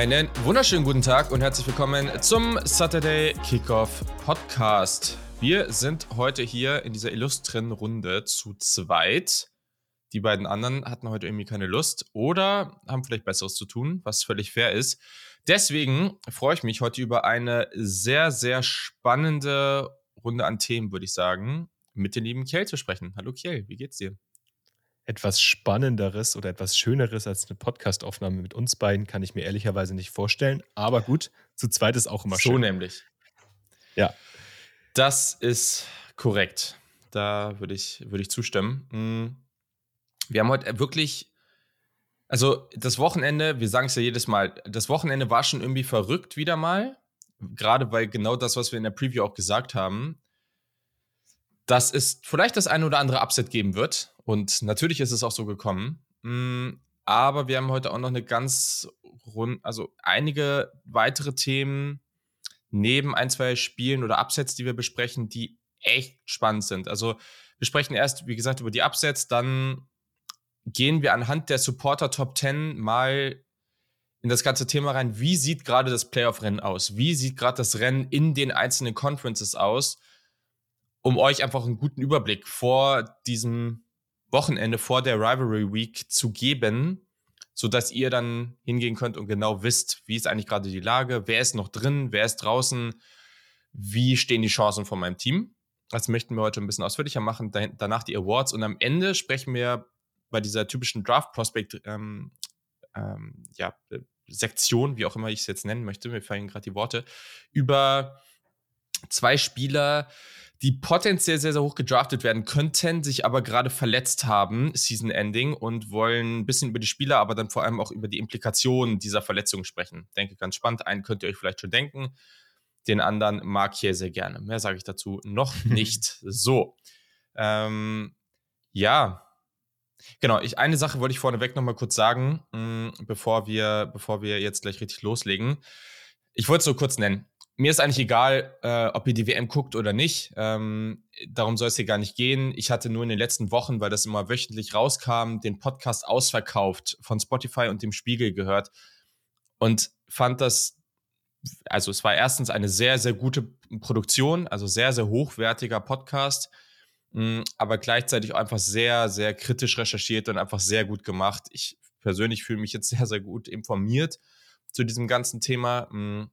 Einen wunderschönen guten Tag und herzlich willkommen zum Saturday Kickoff Podcast. Wir sind heute hier in dieser illustren Runde zu zweit. Die beiden anderen hatten heute irgendwie keine Lust oder haben vielleicht Besseres zu tun, was völlig fair ist. Deswegen freue ich mich heute über eine sehr, sehr spannende Runde an Themen, würde ich sagen, mit dem lieben Kiel zu sprechen. Hallo Kiel, wie geht's dir? Etwas Spannenderes oder etwas Schöneres als eine Podcastaufnahme mit uns beiden kann ich mir ehrlicherweise nicht vorstellen. Aber gut, zu zweit ist auch immer so schön. So nämlich. Ja. Das ist korrekt. Da würde ich, würde ich zustimmen. Hm. Wir haben heute wirklich, also das Wochenende, wir sagen es ja jedes Mal, das Wochenende war schon irgendwie verrückt wieder mal. Gerade weil genau das, was wir in der Preview auch gesagt haben, dass es vielleicht das eine oder andere Upset geben wird. Und natürlich ist es auch so gekommen. Hm, aber wir haben heute auch noch eine ganz rund, also einige weitere Themen neben ein, zwei Spielen oder Upsets, die wir besprechen, die echt spannend sind. Also wir sprechen erst, wie gesagt, über die Upsets, dann gehen wir anhand der Supporter Top 10 mal in das ganze Thema rein. Wie sieht gerade das Playoff-Rennen aus? Wie sieht gerade das Rennen in den einzelnen Conferences aus? Um euch einfach einen guten Überblick vor diesem Wochenende, vor der Rivalry Week zu geben, sodass ihr dann hingehen könnt und genau wisst, wie ist eigentlich gerade die Lage, wer ist noch drin, wer ist draußen, wie stehen die Chancen von meinem Team. Das möchten wir heute ein bisschen ausführlicher machen. Danach die Awards und am Ende sprechen wir bei dieser typischen Draft Prospect ähm, ähm, ja, Sektion, wie auch immer ich es jetzt nennen möchte, mir fallen gerade die Worte, über zwei Spieler, die potenziell sehr, sehr hoch gedraftet werden könnten, sich aber gerade verletzt haben, Season Ending, und wollen ein bisschen über die Spieler, aber dann vor allem auch über die Implikationen dieser Verletzung sprechen. Denke ganz spannend. Einen könnt ihr euch vielleicht schon denken. Den anderen mag ich hier sehr gerne. Mehr sage ich dazu noch nicht. so. Ähm, ja, Genau, ich, eine Sache wollte ich vorneweg nochmal kurz sagen, mh, mm, bevor, wir, bevor wir jetzt gleich richtig loslegen. Ich wollte es nur kurz nennen. Mir ist eigentlich egal, äh, ob ihr die WM guckt oder nicht. Ähm, darum soll es hier gar nicht gehen. Ich hatte nur in den letzten Wochen, weil das immer wöchentlich rauskam, den Podcast ausverkauft von Spotify und dem Spiegel gehört und fand das, also es war erstens eine sehr, sehr gute Produktion, also sehr, sehr hochwertiger Podcast Mm, aber gleichzeitig einfach sehr, sehr kritisch recherchiert und einfach sehr gut gemacht. Ich persönlich fühle mich jetzt sehr, sehr gut informiert zu diesem ganzen Thema. Mm.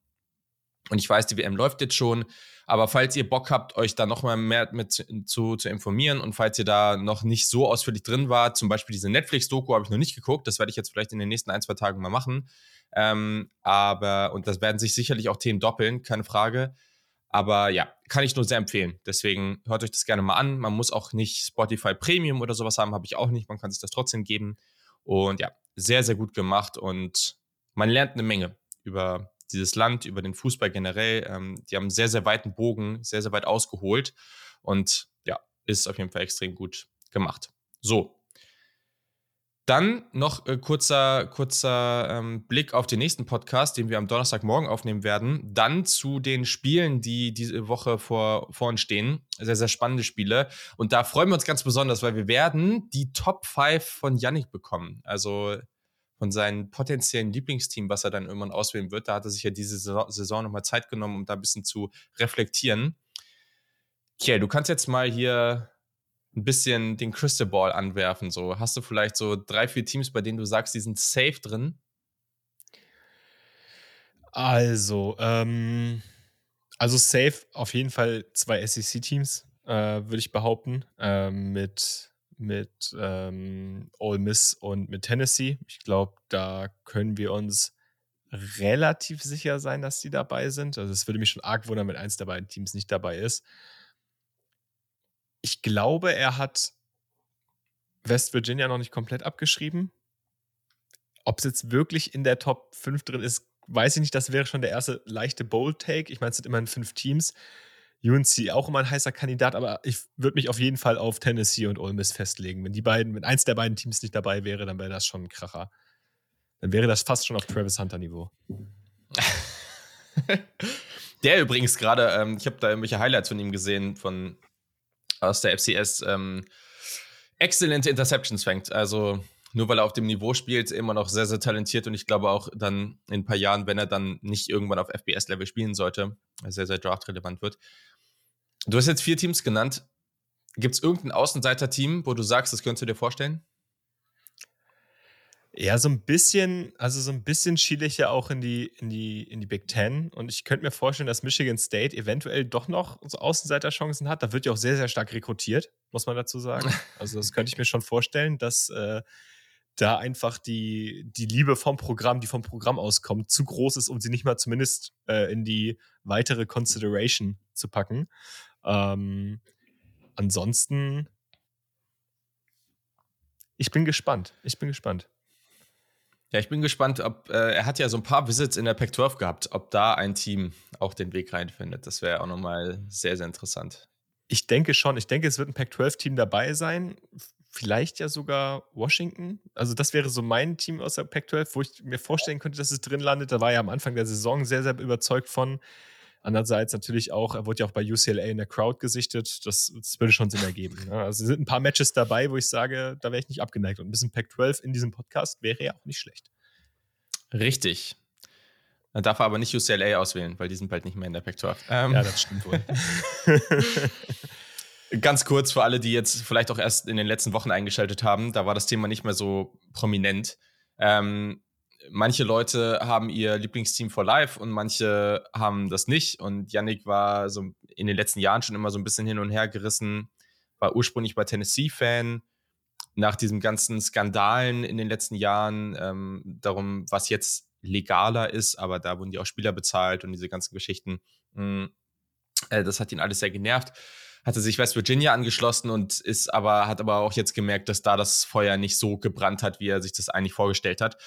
Und ich weiß, die WM läuft jetzt schon. Aber falls ihr Bock habt, euch da nochmal mehr mit zu, zu informieren und falls ihr da noch nicht so ausführlich drin wart, zum Beispiel diese Netflix-Doku habe ich noch nicht geguckt, das werde ich jetzt vielleicht in den nächsten ein, zwei Tagen mal machen. Ähm, aber, und das werden sich sicherlich auch Themen doppeln, keine Frage. Aber ja, kann ich nur sehr empfehlen. Deswegen hört euch das gerne mal an. Man muss auch nicht Spotify Premium oder sowas haben, habe ich auch nicht. Man kann sich das trotzdem geben. Und ja, sehr, sehr gut gemacht und man lernt eine Menge über dieses Land, über den Fußball generell. Ähm, die haben sehr, sehr weiten Bogen, sehr, sehr weit ausgeholt und ja, ist auf jeden Fall extrem gut gemacht. So, dann noch äh, kurzer, kurzer ähm, Blick auf den nächsten Podcast, den wir am Donnerstagmorgen aufnehmen werden. Dann zu den Spielen, die diese Woche vor, vor uns stehen. Sehr, sehr spannende Spiele. Und da freuen wir uns ganz besonders, weil wir werden die Top 5 von Yannick bekommen. Also von seinem potenziellen Lieblingsteam, was er dann irgendwann auswählen wird. Da hat er sich ja diese Saison nochmal Zeit genommen, um da ein bisschen zu reflektieren. Kiel, du kannst jetzt mal hier ein bisschen den Crystal Ball anwerfen. So, hast du vielleicht so drei, vier Teams, bei denen du sagst, die sind safe drin? Also, ähm, also safe auf jeden Fall zwei SEC-Teams, äh, würde ich behaupten, äh, mit mit ähm, Ole Miss und mit Tennessee. Ich glaube, da können wir uns relativ sicher sein, dass die dabei sind. Also es würde mich schon arg wundern, wenn eins der beiden Teams nicht dabei ist. Ich glaube, er hat West Virginia noch nicht komplett abgeschrieben. Ob es jetzt wirklich in der Top 5 drin ist, weiß ich nicht. Das wäre schon der erste leichte Bold-Take. Ich meine, es sind immerhin fünf Teams. UNC auch immer ein heißer Kandidat, aber ich würde mich auf jeden Fall auf Tennessee und Ole Miss festlegen. Wenn die beiden, wenn eins der beiden Teams nicht dabei wäre, dann wäre das schon ein Kracher. Dann wäre das fast schon auf Travis Hunter Niveau. der übrigens gerade, ähm, ich habe da irgendwelche Highlights von ihm gesehen, von aus der FCS ähm, exzellente Interceptions fängt. Also nur weil er auf dem Niveau spielt, immer noch sehr, sehr talentiert und ich glaube auch dann in ein paar Jahren, wenn er dann nicht irgendwann auf FBS-Level spielen sollte, sehr, sehr draftrelevant wird. Du hast jetzt vier Teams genannt. Gibt es irgendein Außenseiter-Team, wo du sagst, das könntest du dir vorstellen? Ja, so ein bisschen, also so ein bisschen schiele ich ja auch in die, in die, in die Big Ten. Und ich könnte mir vorstellen, dass Michigan State eventuell doch noch so Außenseiterchancen hat. Da wird ja auch sehr, sehr stark rekrutiert, muss man dazu sagen. Also, das könnte ich mir schon vorstellen, dass äh, da einfach die, die Liebe vom Programm, die vom Programm auskommt, zu groß ist, um sie nicht mal zumindest äh, in die weitere Consideration zu packen. Ähm, ansonsten, ich bin gespannt. Ich bin gespannt. Ja, ich bin gespannt, ob äh, er hat ja so ein paar Visits in der Pac-12 gehabt, ob da ein Team auch den Weg reinfindet. Das wäre auch nochmal sehr, sehr interessant. Ich denke schon. Ich denke, es wird ein Pac-12-Team dabei sein. Vielleicht ja sogar Washington. Also, das wäre so mein Team aus der Pac-12, wo ich mir vorstellen könnte, dass es drin landet. Da war ja am Anfang der Saison sehr, sehr überzeugt von. Andererseits natürlich auch, er wurde ja auch bei UCLA in der Crowd gesichtet. Das, das würde schon Sinn ergeben. Ne? Also es sind ein paar Matches dabei, wo ich sage, da wäre ich nicht abgeneigt. Und ein bisschen Pac-12 in diesem Podcast wäre ja auch nicht schlecht. Richtig. Dann darf er aber nicht UCLA auswählen, weil die sind bald nicht mehr in der Pac-12. Ähm, ja, das stimmt wohl. Ganz kurz für alle, die jetzt vielleicht auch erst in den letzten Wochen eingeschaltet haben, da war das Thema nicht mehr so prominent. Ähm, manche Leute haben ihr Lieblingsteam for life und manche haben das nicht. Und Yannick war so in den letzten Jahren schon immer so ein bisschen hin und her gerissen, war ursprünglich bei Tennessee-Fan. Nach diesen ganzen Skandalen in den letzten Jahren, ähm, darum, was jetzt legaler ist, aber da wurden die auch Spieler bezahlt und diese ganzen Geschichten. Mh, mm, äh, das hat ihn alles sehr genervt hatte sich West Virginia angeschlossen und ist aber, hat aber auch jetzt gemerkt, dass da das Feuer nicht so gebrannt hat, wie er sich das eigentlich vorgestellt hat.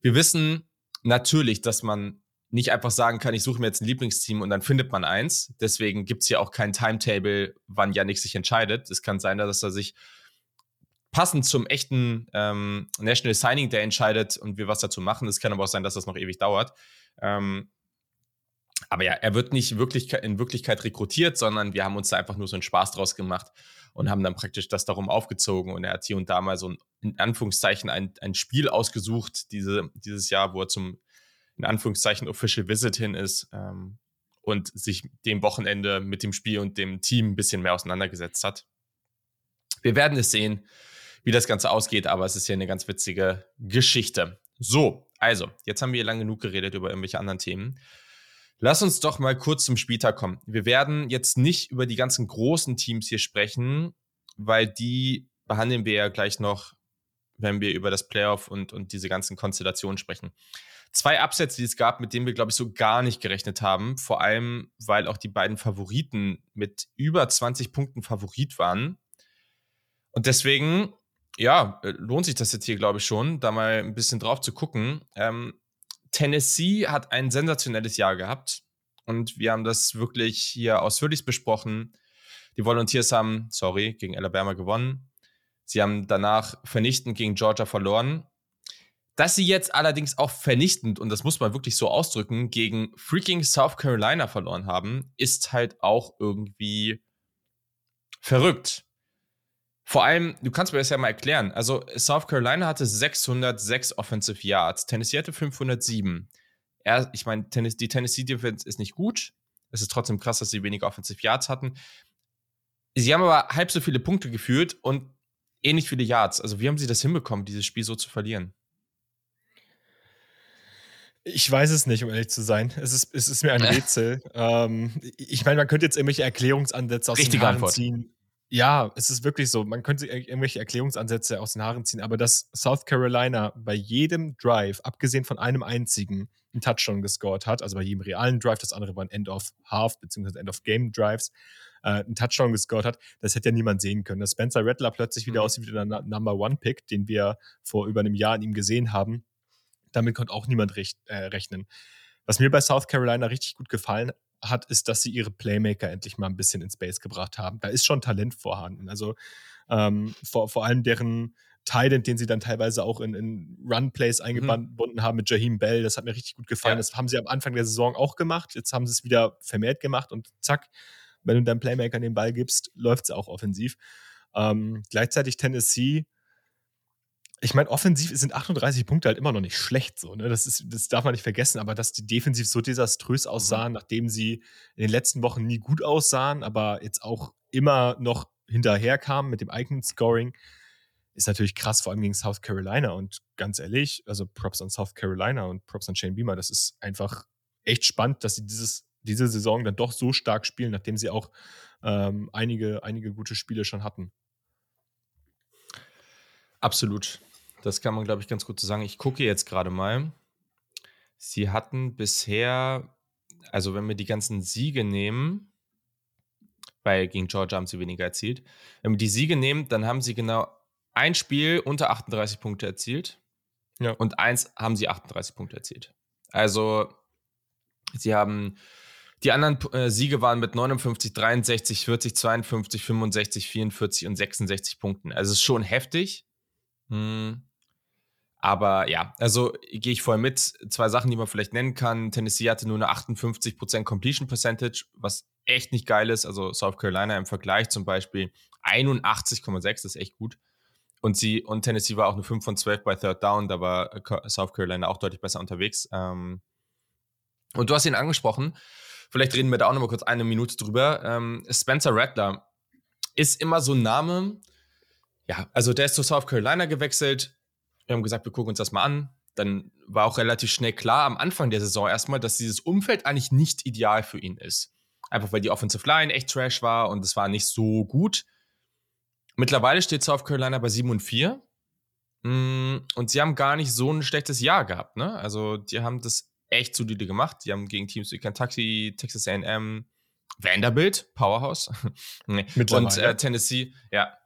Wir wissen natürlich, dass man nicht einfach sagen kann, ich suche mir jetzt ein Lieblingsteam und dann findet man eins. Deswegen gibt es hier auch kein Timetable, wann Yannick sich entscheidet. Es kann sein, dass er sich passend zum echten ähm, National Signing Day entscheidet und wir was dazu machen. Es kann aber auch sein, dass das noch ewig dauert. Ähm, aber ja, er wird nicht wirklich in Wirklichkeit rekrutiert, sondern wir haben uns da einfach nur so einen Spaß draus gemacht und haben dann praktisch das darum aufgezogen. Und er hat hier und da mal so ein, in Anführungszeichen, ein, ein Spiel ausgesucht, diese, dieses Jahr, wo er zum, in Anführungszeichen, Official Visit hin ist ähm, und sich dem Wochenende mit dem Spiel und dem Team ein bisschen mehr auseinandergesetzt hat. Wir werden es sehen, wie das Ganze ausgeht, aber es ist hier eine ganz witzige Geschichte. So, also, jetzt haben wir lang genug geredet über irgendwelche anderen Themen. Lass uns doch mal kurz zum Spieltag kommen. Wir werden jetzt nicht über die ganzen großen Teams hier sprechen, weil die behandeln wir ja gleich noch, wenn wir über das Playoff und, und diese ganzen Konstellationen sprechen. Zwei Absätze, die es gab, mit denen wir, glaube ich, so gar nicht gerechnet haben. Vor allem, weil auch die beiden Favoriten mit über 20 Punkten Favorit waren. Und deswegen, ja, lohnt sich das jetzt hier, glaube ich, schon, da mal ein bisschen drauf zu gucken. Ähm, Tennessee hat ein sensationelles Jahr gehabt und wir haben das wirklich hier ausführlich besprochen. Die Volunteers haben, sorry, gegen Alabama gewonnen. Sie haben danach vernichtend gegen Georgia verloren. Dass sie jetzt allerdings auch vernichtend, und das muss man wirklich so ausdrücken, gegen freaking South Carolina verloren haben, ist halt auch irgendwie verrückt. Vor allem, du kannst mir das ja mal erklären. Also, South Carolina hatte 606 Offensive Yards, Tennessee hatte 507. Er, ich meine, Tennis, die Tennessee Defense ist nicht gut. Es ist trotzdem krass, dass sie weniger Offensive Yards hatten. Sie haben aber halb so viele Punkte geführt und ähnlich viele Yards. Also, wie haben sie das hinbekommen, dieses Spiel so zu verlieren? Ich weiß es nicht, um ehrlich zu sein. Es ist, es ist mir ein Rätsel. ähm, ich meine, man könnte jetzt irgendwelche Erklärungsansätze aus Richtige Haaren Antwort. ziehen. Ja, es ist wirklich so. Man könnte irgendwelche Erklärungsansätze aus den Haaren ziehen, aber dass South Carolina bei jedem Drive, abgesehen von einem einzigen, einen Touchdown gescored hat, also bei jedem realen Drive, das andere waren End of Half bzw. End of Game Drives, äh, einen Touchdown gescored hat, das hätte ja niemand sehen können. Dass Spencer Rattler plötzlich wieder mhm. aussieht wie der Number One Pick, den wir vor über einem Jahr in ihm gesehen haben, damit konnte auch niemand recht, äh, rechnen. Was mir bei South Carolina richtig gut gefallen hat, ist, dass sie ihre Playmaker endlich mal ein bisschen in Space gebracht haben. Da ist schon Talent vorhanden. Also ähm, vor, vor allem deren Talent, den sie dann teilweise auch in, in Run-Plays mhm. eingebunden mhm. haben mit Jaheim Bell, das hat mir richtig gut gefallen. Ja. Das haben sie am Anfang der Saison auch gemacht. Jetzt haben sie es wieder vermehrt gemacht und zack, wenn du deinem Playmaker den Ball gibst, läuft es auch offensiv. Ähm, gleichzeitig Tennessee ich meine, offensiv sind 38 Punkte halt immer noch nicht schlecht so, ne? Das, ist, das darf man nicht vergessen, aber dass die defensiv so desaströs mhm. aussahen, mhm. nachdem sie in den letzten Wochen nie gut aussahen, aber jetzt auch immer noch hinterherkamen mit dem eigenen Scoring, ist natürlich krass, vor allem gegen South Carolina. Und ganz ehrlich, also Props an South Carolina und Props an Shane Beamer, das ist einfach echt spannend, dass sie dieses, diese Saison dann doch so stark spielen, nachdem sie auch ähm, einige, einige gute Spiele schon hatten. Absolut. Das kann man, glaube ich, ganz gut so sagen. Ich gucke jetzt gerade mal. Sie hatten bisher, also wenn wir die ganzen Siege nehmen, weil gegen Georgia haben sie weniger erzielt. Wenn wir die Siege nehmen, dann haben sie genau ein Spiel unter 38 Punkte erzielt. Ja. Und eins haben sie 38 Punkte erzielt. Also, sie haben die anderen äh, Siege waren mit 59, 63, 40, 52, 65, 44 und 66 Punkten. Also, es ist schon heftig. Hm. Aber ja, also gehe ich voll mit. Zwei Sachen, die man vielleicht nennen kann. Tennessee hatte nur eine 58% Completion Percentage, was echt nicht geil ist. Also South Carolina im Vergleich zum Beispiel 81,6, das ist echt gut. Und sie und Tennessee war auch eine 5 von 12 bei Third Down, da war South Carolina auch deutlich besser unterwegs. Ähm, und du hast ihn angesprochen. Vielleicht reden wir da auch noch mal kurz eine Minute drüber. Ähm, Spencer Rattler ist immer so ein Name. Ja, also der ist zu South Carolina gewechselt wir haben gesagt, wir gucken uns das mal an. Dann war auch relativ schnell klar am Anfang der Saison erstmal, dass dieses Umfeld eigentlich nicht ideal für ihn ist. Einfach weil die Offensive Line echt trash war und es war nicht so gut. Mittlerweile steht South Carolina bei 7 und 4. Mm, und sie haben gar nicht so ein schlechtes Jahr gehabt. Ne? Also, die haben das echt solide gemacht. Die haben gegen Teams wie Kentucky, Texas AM, Vanderbilt, Powerhouse und äh, Tennessee, ja.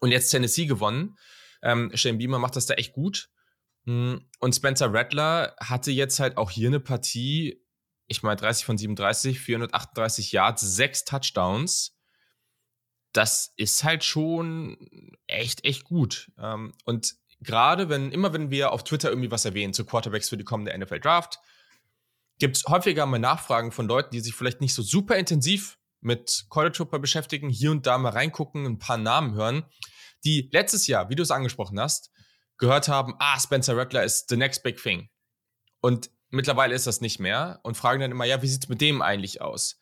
Und jetzt Tennessee gewonnen. Ähm, Shane Beamer macht das da echt gut. Hm, und Spencer Rattler hatte jetzt halt auch hier eine Partie, ich meine 30 von 37, 438 Yards, sechs Touchdowns. Das ist halt schon echt, echt gut. Ähm, und gerade wenn, immer wenn wir auf Twitter irgendwie was erwähnen zu Quarterbacks für die kommende NFL Draft, gibt es häufiger mal Nachfragen von Leuten, die sich vielleicht nicht so super intensiv mit College Football beschäftigen, hier und da mal reingucken, ein paar Namen hören die letztes Jahr, wie du es angesprochen hast, gehört haben, ah, Spencer Rattler ist the next big thing. Und mittlerweile ist das nicht mehr und fragen dann immer, ja, wie sieht es mit dem eigentlich aus?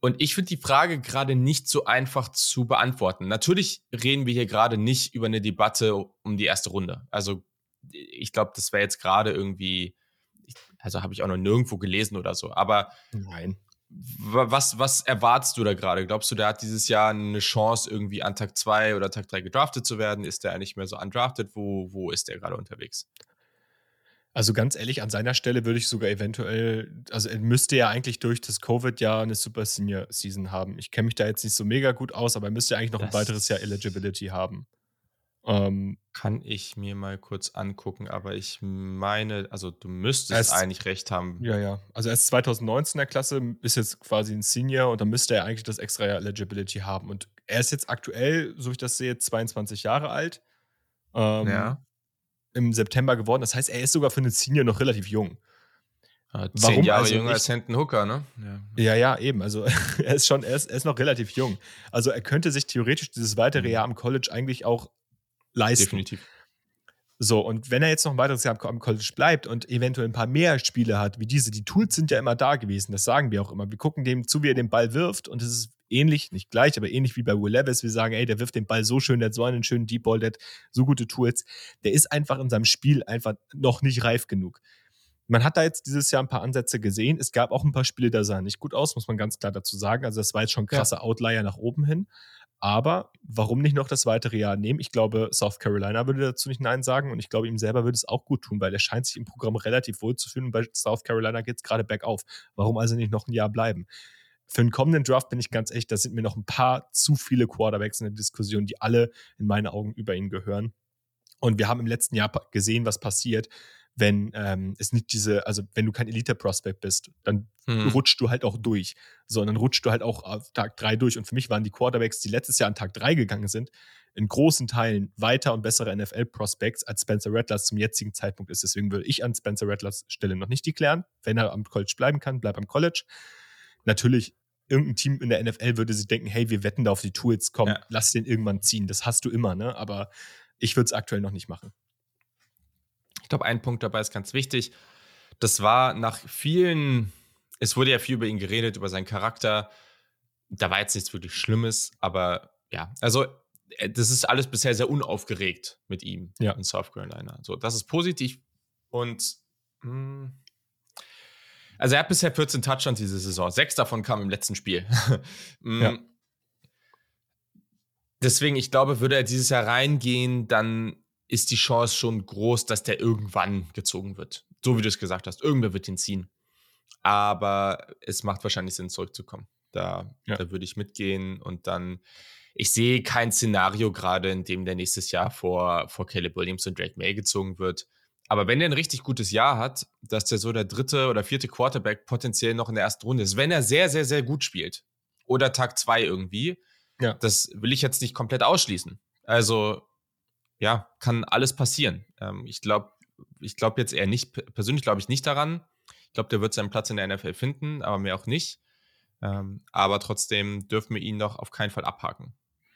Und ich finde die Frage gerade nicht so einfach zu beantworten. Natürlich reden wir hier gerade nicht über eine Debatte um die erste Runde. Also ich glaube, das wäre jetzt gerade irgendwie, also habe ich auch noch nirgendwo gelesen oder so. Aber Nein. Was, was erwartest du da gerade? Glaubst du, der hat dieses Jahr eine Chance, irgendwie an Tag 2 oder Tag 3 gedraftet zu werden? Ist der eigentlich mehr so undrafted? Wo, wo ist der gerade unterwegs? Also ganz ehrlich, an seiner Stelle würde ich sogar eventuell, also er müsste ja eigentlich durch das Covid-Jahr eine Super Senior Season haben. Ich kenne mich da jetzt nicht so mega gut aus, aber er müsste eigentlich noch das ein weiteres Jahr Eligibility haben. Ähm, Kann ich mir mal kurz angucken, aber ich meine, also du müsstest eigentlich recht haben. Ja, ja. Also er ist 2019 in der Klasse, ist jetzt quasi ein Senior und dann müsste er eigentlich das extra Eligibility haben. Und er ist jetzt aktuell, so wie ich das sehe, 22 Jahre alt. Ähm, ja. Im September geworden. Das heißt, er ist sogar für einen Senior noch relativ jung. Ja, zehn Warum Jahre also jünger als Hendon Hooker, ne? Ja. ja, ja, eben. Also er ist schon, er ist, er ist noch relativ jung. Also er könnte sich theoretisch dieses weitere mhm. Jahr am College eigentlich auch leisten. Definitiv. So, und wenn er jetzt noch ein weiteres Jahr am College bleibt und eventuell ein paar mehr Spiele hat, wie diese, die Tools sind ja immer da gewesen, das sagen wir auch immer. Wir gucken dem zu, wie er den Ball wirft und es ist ähnlich, nicht gleich, aber ähnlich wie bei Will Levis. Wir sagen, ey, der wirft den Ball so schön, der hat so einen schönen Deep Ball, der hat so gute Tools. Der ist einfach in seinem Spiel einfach noch nicht reif genug. Man hat da jetzt dieses Jahr ein paar Ansätze gesehen. Es gab auch ein paar Spiele, da sahen nicht gut aus, muss man ganz klar dazu sagen. Also das war jetzt schon ein krasser ja. Outlier nach oben hin. Aber warum nicht noch das weitere Jahr nehmen? Ich glaube, South Carolina würde dazu nicht Nein sagen und ich glaube, ihm selber würde es auch gut tun, weil er scheint sich im Programm relativ wohl zu fühlen und bei South Carolina geht es gerade bergauf. Warum also nicht noch ein Jahr bleiben? Für den kommenden Draft bin ich ganz echt, da sind mir noch ein paar zu viele Quarterbacks in der Diskussion, die alle in meinen Augen über ihn gehören. Und wir haben im letzten Jahr gesehen, was passiert, wenn ähm, es nicht diese, also wenn du kein Elite-Prospect bist, dann mhm. rutschst du halt auch durch. So, und dann rutschst du halt auch auf Tag 3 durch. Und für mich waren die Quarterbacks, die letztes Jahr an Tag 3 gegangen sind, in großen Teilen weiter und bessere NFL-Prospects als Spencer Rattlers zum jetzigen Zeitpunkt ist. Deswegen würde ich an Spencer Rattlers Stelle noch nicht deklären. Wenn er am College bleiben kann, bleib am College. Natürlich, irgendein Team in der NFL würde sich denken, hey, wir wetten da auf die Tools, komm, ja. lass den irgendwann ziehen. Das hast du immer, ne? Aber ich würde es aktuell noch nicht machen. Ich glaube, ein Punkt dabei ist ganz wichtig. Das war nach vielen, es wurde ja viel über ihn geredet, über seinen Charakter. Da war jetzt nichts wirklich Schlimmes, aber ja, also äh, das ist alles bisher sehr unaufgeregt mit ihm ja. in South Carolina. So, das ist positiv und mh, hm, also er hat bisher 14 Touchdowns diese Saison. Sechs davon kamen im letzten Spiel. Hm, ja. Deswegen, ich glaube, würde er dieses Jahr reingehen, dann ist die Chance schon groß, dass der irgendwann gezogen wird. So wie du es gesagt hast. Irgendwer wird ihn ziehen. Aber es macht wahrscheinlich Sinn, zurückzukommen. Da, ja. da würde ich mitgehen und dann. Ich sehe kein Szenario gerade, in dem der nächstes Jahr vor, vor Caleb Williams und Drake May gezogen wird. Aber wenn er ein richtig gutes Jahr hat, dass der so der dritte oder vierte Quarterback potenziell noch in der ersten Runde ist, wenn er sehr, sehr, sehr gut spielt oder Tag zwei irgendwie, ja. das will ich jetzt nicht komplett ausschließen. Also ja, kann alles passieren. Ähm, ich glaube ich glaube jetzt eher nicht, persönlich glaube ich nicht daran. Ich glaube, der wird seinen Platz in der NFL finden, aber mehr auch nicht. Ähm, aber trotzdem dürfen wir ihn doch auf keinen Fall abhaken.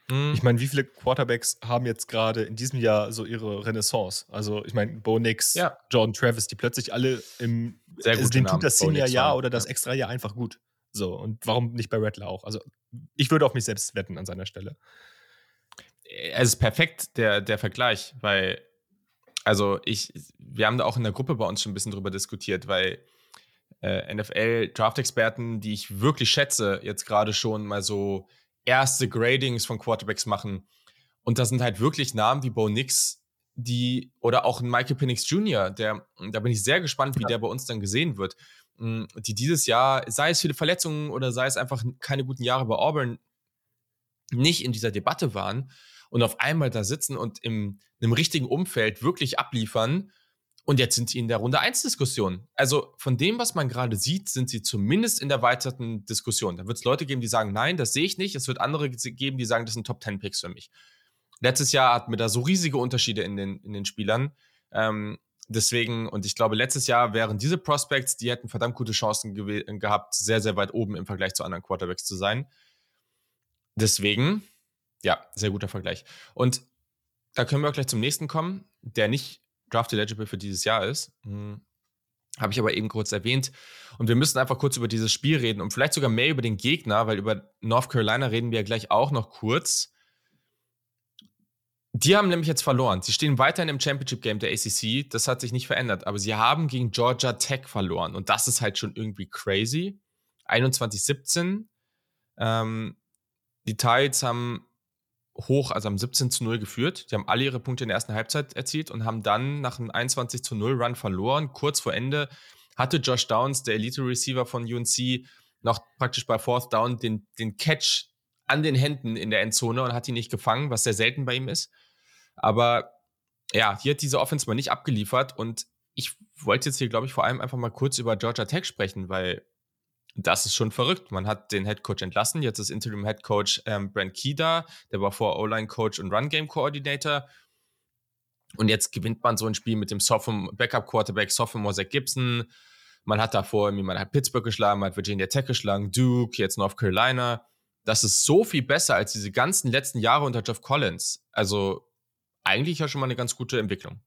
Mhm. Ich meine, wie viele Quarterbacks haben jetzt gerade in diesem Jahr so ihre Renaissance? Also, ich meine, Bo Nix, ja. Jordan Travis, die plötzlich alle im Sehr also dem tut das Senior-Jahr oder das ja. extra Jahr einfach gut. So, und warum nicht bei Rattler auch? Also, ich würde auf mich selbst wetten an seiner Stelle es ist perfekt, der, der Vergleich, weil, also ich, wir haben da auch in der Gruppe bei uns schon ein bisschen drüber diskutiert, weil äh, NFL-Draft-Experten, die ich wirklich schätze, jetzt gerade schon mal so erste Gradings von Quarterbacks machen. Und da sind halt wirklich Namen wie Bo Nix, die, oder auch ein Michael Penix Jr., der, da bin ich sehr gespannt, wie ja. der bei uns dann gesehen wird, hm, die dieses Jahr, sei es viele Verletzungen oder sei es einfach keine guten Jahre bei Auburn, nicht in dieser Debatte waren und auf einmal da sitzen und im, einem richtigen Umfeld wirklich abliefern. Und jetzt sind sie in der Runde 1 Diskussion. Also von dem, was man gerade sieht, sind sie zumindest in der weiteren Diskussion. Da wird es Leute geben, die sagen, nein, das sehe ich nicht. Es wird andere geben, die sagen, das sind Top 10 Picks für mich. Letztes Jahr hatten wir da so riesige Unterschiede in den, in den Spielern. Ähm, deswegen, und ich glaube, letztes Jahr wären diese Prospects, die hätten verdammt gute Chancen ge gehabt, sehr, sehr weit oben im Vergleich zu anderen Quarterbacks zu sein. Deswegen, ja, sehr guter Vergleich. Und da können wir auch gleich zum nächsten kommen, der nicht Draft Eligible für dieses Jahr ist. Hm. Habe ich aber eben kurz erwähnt. Und wir müssen einfach kurz über dieses Spiel reden und vielleicht sogar mehr über den Gegner, weil über North Carolina reden wir ja gleich auch noch kurz. Die haben nämlich jetzt verloren. Sie stehen weiterhin im Championship Game der ACC. Das hat sich nicht verändert. Aber sie haben gegen Georgia Tech verloren. Und das ist halt schon irgendwie crazy. 21-17. Ähm, die Tides haben hoch, also haben 17 zu 0 geführt. Die haben alle ihre Punkte in der ersten Halbzeit erzielt und haben dann nach einem 21 zu 0 Run verloren. Kurz vor Ende hatte Josh Downs, der Elite-Receiver von UNC, noch praktisch bei Fourth Down den, den Catch an den Händen in der Endzone und hat ihn nicht gefangen, was sehr selten bei ihm ist. Aber ja, hier hat diese Offense mal nicht abgeliefert und ich wollte jetzt hier, glaube ich, vor allem einfach mal kurz über Georgia Tech sprechen, weil das ist schon verrückt. Man hat den Head Coach entlassen. Jetzt ist Interim Head Coach ähm, Brent Key da. Der war vor O-Line Coach und Run Game Coordinator. Und jetzt gewinnt man so ein Spiel mit dem Sophomore Backup Quarterback Sophomore Zach Gibson. Man hat davor, man hat Pittsburgh geschlagen, man hat Virginia Tech geschlagen, Duke, jetzt North Carolina. Das ist so viel besser als diese ganzen letzten Jahre unter Jeff Collins. Also eigentlich ja schon mal eine ganz gute Entwicklung.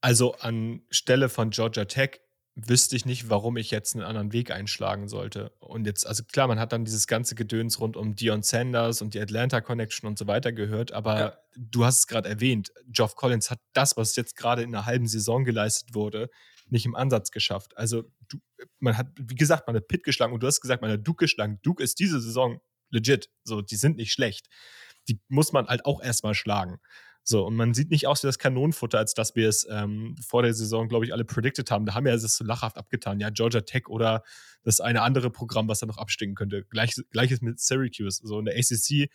Also an Stelle von Georgia Tech wüsste ich nicht, warum ich jetzt einen anderen Weg einschlagen sollte. Und jetzt, also klar, man hat dann dieses ganze Gedöns rund um Dion Sanders und die Atlanta Connection und so weiter gehört, aber ja. du hast es gerade erwähnt, Geoff Collins hat das, was jetzt gerade in einer halben Saison geleistet wurde, nicht im Ansatz geschafft. Also du, man hat, wie gesagt, man hat Pitt geschlagen und du hast gesagt, man hat Duke geschlagen. Duke ist diese Saison legit. So, die sind nicht schlecht. Die muss man halt auch erstmal schlagen. So, und man sieht nicht aus wie das Kanonenfutter, als dass wir es ähm, vor der Saison, glaube ich, alle predicted haben. Da haben wir es so lachhaft abgetan. Ja, Georgia Tech oder das eine andere Programm, was da noch abstinken könnte. Gleich, Gleiches mit Syracuse. So, in der ACC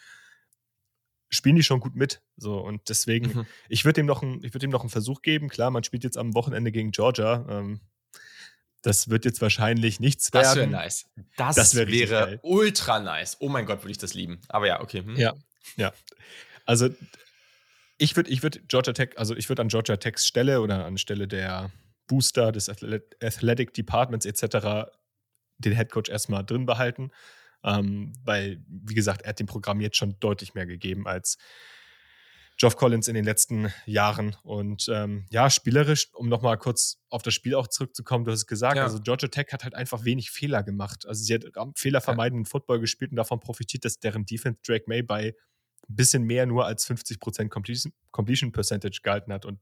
spielen die schon gut mit. So, und deswegen, mhm. ich würde dem, noch ein, würd dem noch einen Versuch geben. Klar, man spielt jetzt am Wochenende gegen Georgia. Ähm, das wird jetzt wahrscheinlich nichts werden. Das wäre nice. Das, das wär wäre ultra nice. Oh mein Gott, würde ich das lieben. Aber ja, okay. Hm. Ja, ja. Also ich würde ich würd Georgia Tech, also ich würde an Georgia Techs Stelle oder an Stelle der Booster des Athletic Departments etc. den Headcoach erstmal drin behalten. Ähm, weil, wie gesagt, er hat dem Programm jetzt schon deutlich mehr gegeben als Geoff Collins in den letzten Jahren. Und ähm, ja, spielerisch, um nochmal kurz auf das Spiel auch zurückzukommen, du hast es gesagt, ja. also Georgia Tech hat halt einfach wenig Fehler gemacht. Also sie hat fehlervermeidenden ja. Football gespielt und davon profitiert, dass deren Defense Drake May bei ein bisschen mehr nur als 50% Completion, Completion Percentage gehalten hat. Und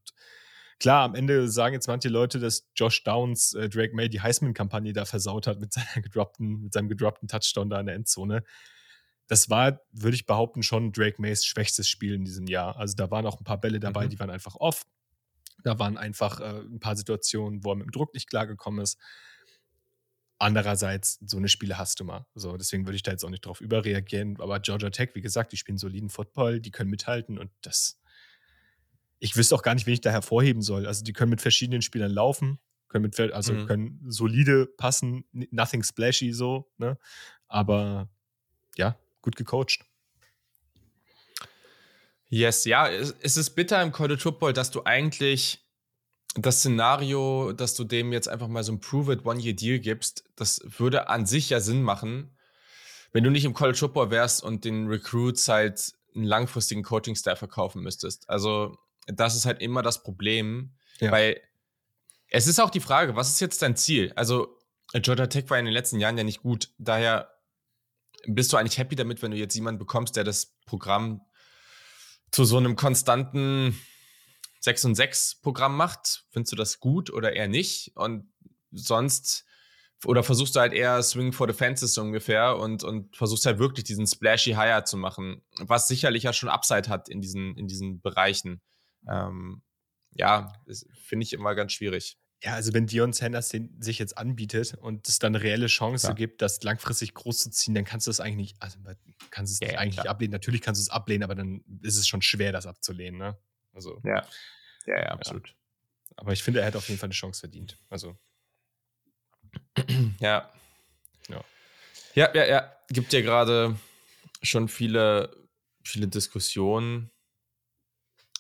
klar, am Ende sagen jetzt manche Leute, dass Josh Downs äh, Drake May die Heisman-Kampagne da versaut hat mit, seiner gedroppten, mit seinem gedroppten Touchdown da in der Endzone das war, würde ich behaupten, schon Drake Mays schwächstes Spiel in diesem Jahr. Also da waren auch ein paar Bälle dabei, mhm. die waren einfach off. Da waren einfach äh, ein paar Situationen, wo er mit dem Druck nicht klargekommen ist. Andererseits, so eine Spiele hast du mal. So, deswegen würde ich da jetzt auch nicht drauf überreagieren. Aber Georgia Tech, wie gesagt, die spielen soliden Football, die können mithalten und das. Ich wüsste auch gar nicht, wen ich da hervorheben soll. Also, die können mit verschiedenen Spielern laufen, können mit, also mhm. können solide passen, nothing splashy so, ne? Aber ja, gut gecoacht. Yes, ja, es, ist bitter im College Football, dass du eigentlich das Szenario, dass du dem jetzt einfach mal so ein Prove-It One-Year-Deal gibst, das würde an sich ja Sinn machen, wenn du nicht im College Football wärst und den Recruits halt einen langfristigen Coaching-Staff verkaufen müsstest. Also, das ist halt immer das Problem, ja. weil es ist auch die Frage, was ist jetzt dein Ziel? Also, Georgia Tech war in den letzten Jahren ja nicht gut, daher bist du eigentlich happy damit, wenn du jetzt jemanden bekommst, der das Programm zu so einem konstanten 6 und 6 Programm macht? Findest du das gut oder eher nicht? Und sonst, oder versuchst du halt eher Swing for the Fences so ungefähr und, und versuchst halt wirklich diesen splashy Hire zu machen, was sicherlich ja schon Upside hat in diesen, in diesen Bereichen. Ähm, ja, finde ich immer ganz schwierig. Ja, also wenn Dion Sanders den, sich jetzt anbietet und es dann eine reelle Chance ja. gibt, das langfristig groß zu ziehen, dann kannst du es eigentlich nicht, also kannst es ja, nicht eigentlich klar. ablehnen. Natürlich kannst du es ablehnen, aber dann ist es schon schwer, das abzulehnen, ne? Also. Ja. Ja, ja, absolut. Aber ich finde, er hätte auf jeden Fall eine Chance verdient. Also. Ja. Ja. Ja, ja, ja. Gibt ja gerade schon viele, viele Diskussionen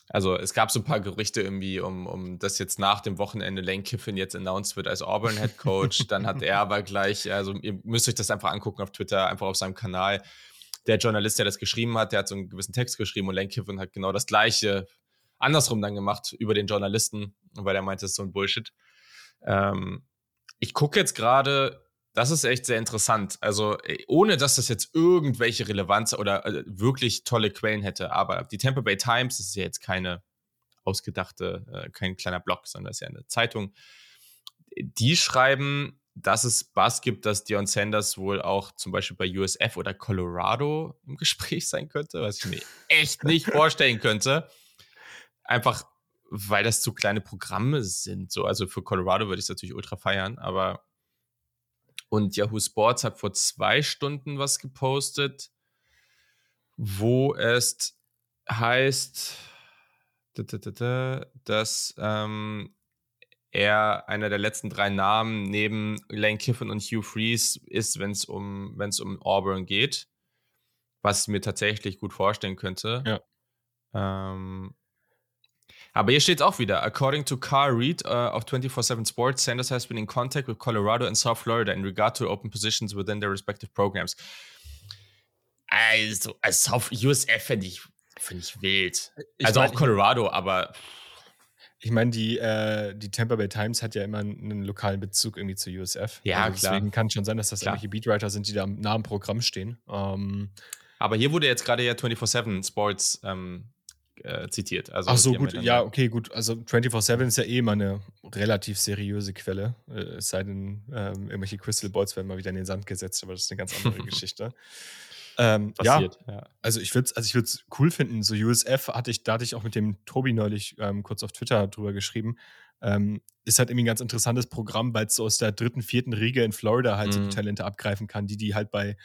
also es gab so ein paar Gerüchte irgendwie, um, um dass jetzt nach dem Wochenende Lane Kiffin jetzt announced wird als Auburn Head Coach. Dann hat er aber gleich, also ihr müsst euch das einfach angucken auf Twitter, einfach auf seinem Kanal. Der Journalist, der das geschrieben hat, der hat so einen gewissen Text geschrieben und Lane Kiffin hat genau das gleiche andersrum dann gemacht über den Journalisten, weil er meinte, es ist so ein Bullshit. Ähm, ich gucke jetzt gerade das ist echt sehr interessant. Also, äh, ohne dass das jetzt irgendwelche Relevanz oder äh, wirklich tolle Quellen hätte. Aber die Tampa Bay Times, das ist ja jetzt keine ausgedachte, äh, kein kleiner Blog, sondern das ist ja eine Zeitung. Die schreiben, dass es Bass gibt, dass Dion Sanders wohl auch zum Beispiel bei USF oder Colorado im Gespräch sein könnte, was ich mir echt nicht vorstellen könnte. Einfach, weil das zu kleine Programme sind. So, also für Colorado würde ich es natürlich ultra feiern, aber und Yahoo Sports hat vor zwei Stunden was gepostet, wo es heißt, dass ähm, er einer der letzten drei Namen neben Lane Kiffin und Hugh Freeze ist, wenn es um, um Auburn geht. Was ich mir tatsächlich gut vorstellen könnte. Ja. Ähm, aber hier steht es auch wieder. According to Carl Reed uh, of 24-7 Sports, Sanders has been in contact with Colorado and South Florida in regard to open positions within their respective programs. Also, also auf USF finde ich, find ich wild. Ich also mein, auch Colorado, aber. Ich meine, die, äh, die Tampa Bay Times hat ja immer einen lokalen Bezug irgendwie zu USF. Ja, also klar. Deswegen kann es schon sein, dass das klar. irgendwelche Beatwriter sind, die da nah am Programm stehen. Ähm, aber hier wurde jetzt gerade ja 24-7 Sports ähm, äh, zitiert. Also, Ach so, gut, ja, okay, gut. Also 24-7 ist ja eh immer eine relativ seriöse Quelle. Äh, es sei denn, ähm, irgendwelche Crystal Balls werden mal wieder in den Sand gesetzt, aber das ist eine ganz andere Geschichte. Ähm, Passiert, ja, ja, also ich würde es also cool finden. So USF hatte ich, da hatte ich auch mit dem Tobi neulich ähm, kurz auf Twitter drüber geschrieben. Ähm, ist halt irgendwie ein ganz interessantes Programm, weil es so aus der dritten, vierten Riege in Florida halt mhm. so die mhm. Talente abgreifen kann, die die halt bei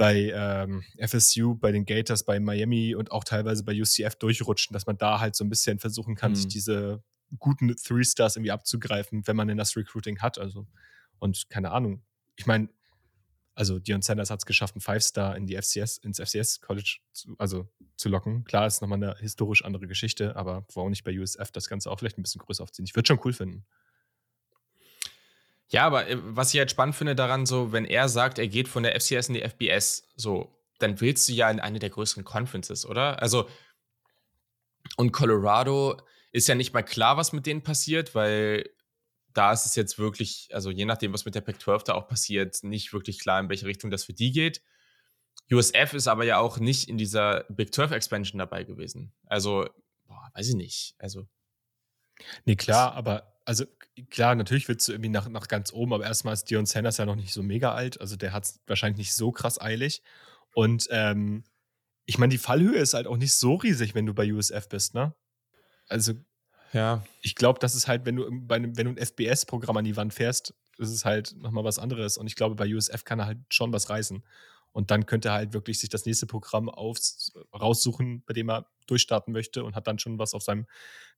bei ähm, FSU, bei den Gators, bei Miami und auch teilweise bei UCF durchrutschen, dass man da halt so ein bisschen versuchen kann, mhm. sich diese guten Three Stars irgendwie abzugreifen, wenn man denn das Recruiting hat. Also, und keine Ahnung. Ich meine, also Dion Sanders hat es geschafft, einen Five-Star in die FCS, ins FCS College zu, also zu locken. Klar, ist nochmal eine historisch andere Geschichte, aber warum nicht bei USF das Ganze auch vielleicht ein bisschen größer aufziehen? Ich würde schon cool finden. Ja, aber äh, was ich halt spannend finde daran, so, wenn er sagt, er geht von der FCS in die FBS, so, dann willst du ja in eine der größeren Conferences, oder? Also, Und Colorado ist ja nicht mal klar, was mit denen passiert, weil da ist es jetzt wirklich, also je nachdem, was mit der Pac-12 da auch passiert, nicht wirklich klar, in welche Richtung das für die geht. USF ist aber ja auch nicht in dieser Big 12 Expansion dabei gewesen. Also, boah, weiß ich nicht. Also. Nee, klar, aber also klar, natürlich willst du irgendwie nach, nach ganz oben, aber erstmal ist Dion Sanders ja noch nicht so mega alt. Also der hat es wahrscheinlich nicht so krass eilig. Und ähm, ich meine, die Fallhöhe ist halt auch nicht so riesig, wenn du bei USF bist, ne? Also, ja. Ich glaube, das ist halt, wenn du bei einem, wenn du ein FBS-Programm an die Wand fährst, ist es halt nochmal was anderes. Und ich glaube, bei USF kann er halt schon was reißen. Und dann könnte er halt wirklich sich das nächste Programm aufs, raussuchen, bei dem er durchstarten möchte und hat dann schon was auf seinem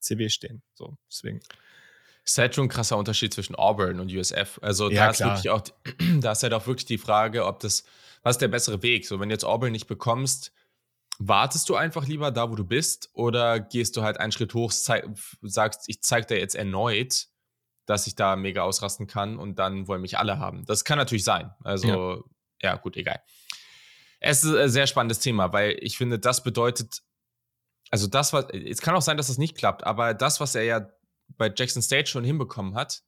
CW stehen. So, deswegen. Ist halt schon ein krasser Unterschied zwischen Auburn und USF. Also ja, da ist wirklich auch, da ist halt auch wirklich die Frage, ob das, was ist der bessere Weg? So, wenn du jetzt Auburn nicht bekommst, wartest du einfach lieber da, wo du bist, oder gehst du halt einen Schritt hoch, sagst, ich zeig dir jetzt erneut, dass ich da mega ausrasten kann und dann wollen mich alle haben. Das kann natürlich sein. Also, ja, ja gut, egal. Es ist ein sehr spannendes Thema, weil ich finde, das bedeutet, also das, was, es kann auch sein, dass das nicht klappt, aber das, was er ja bei Jackson State schon hinbekommen hat,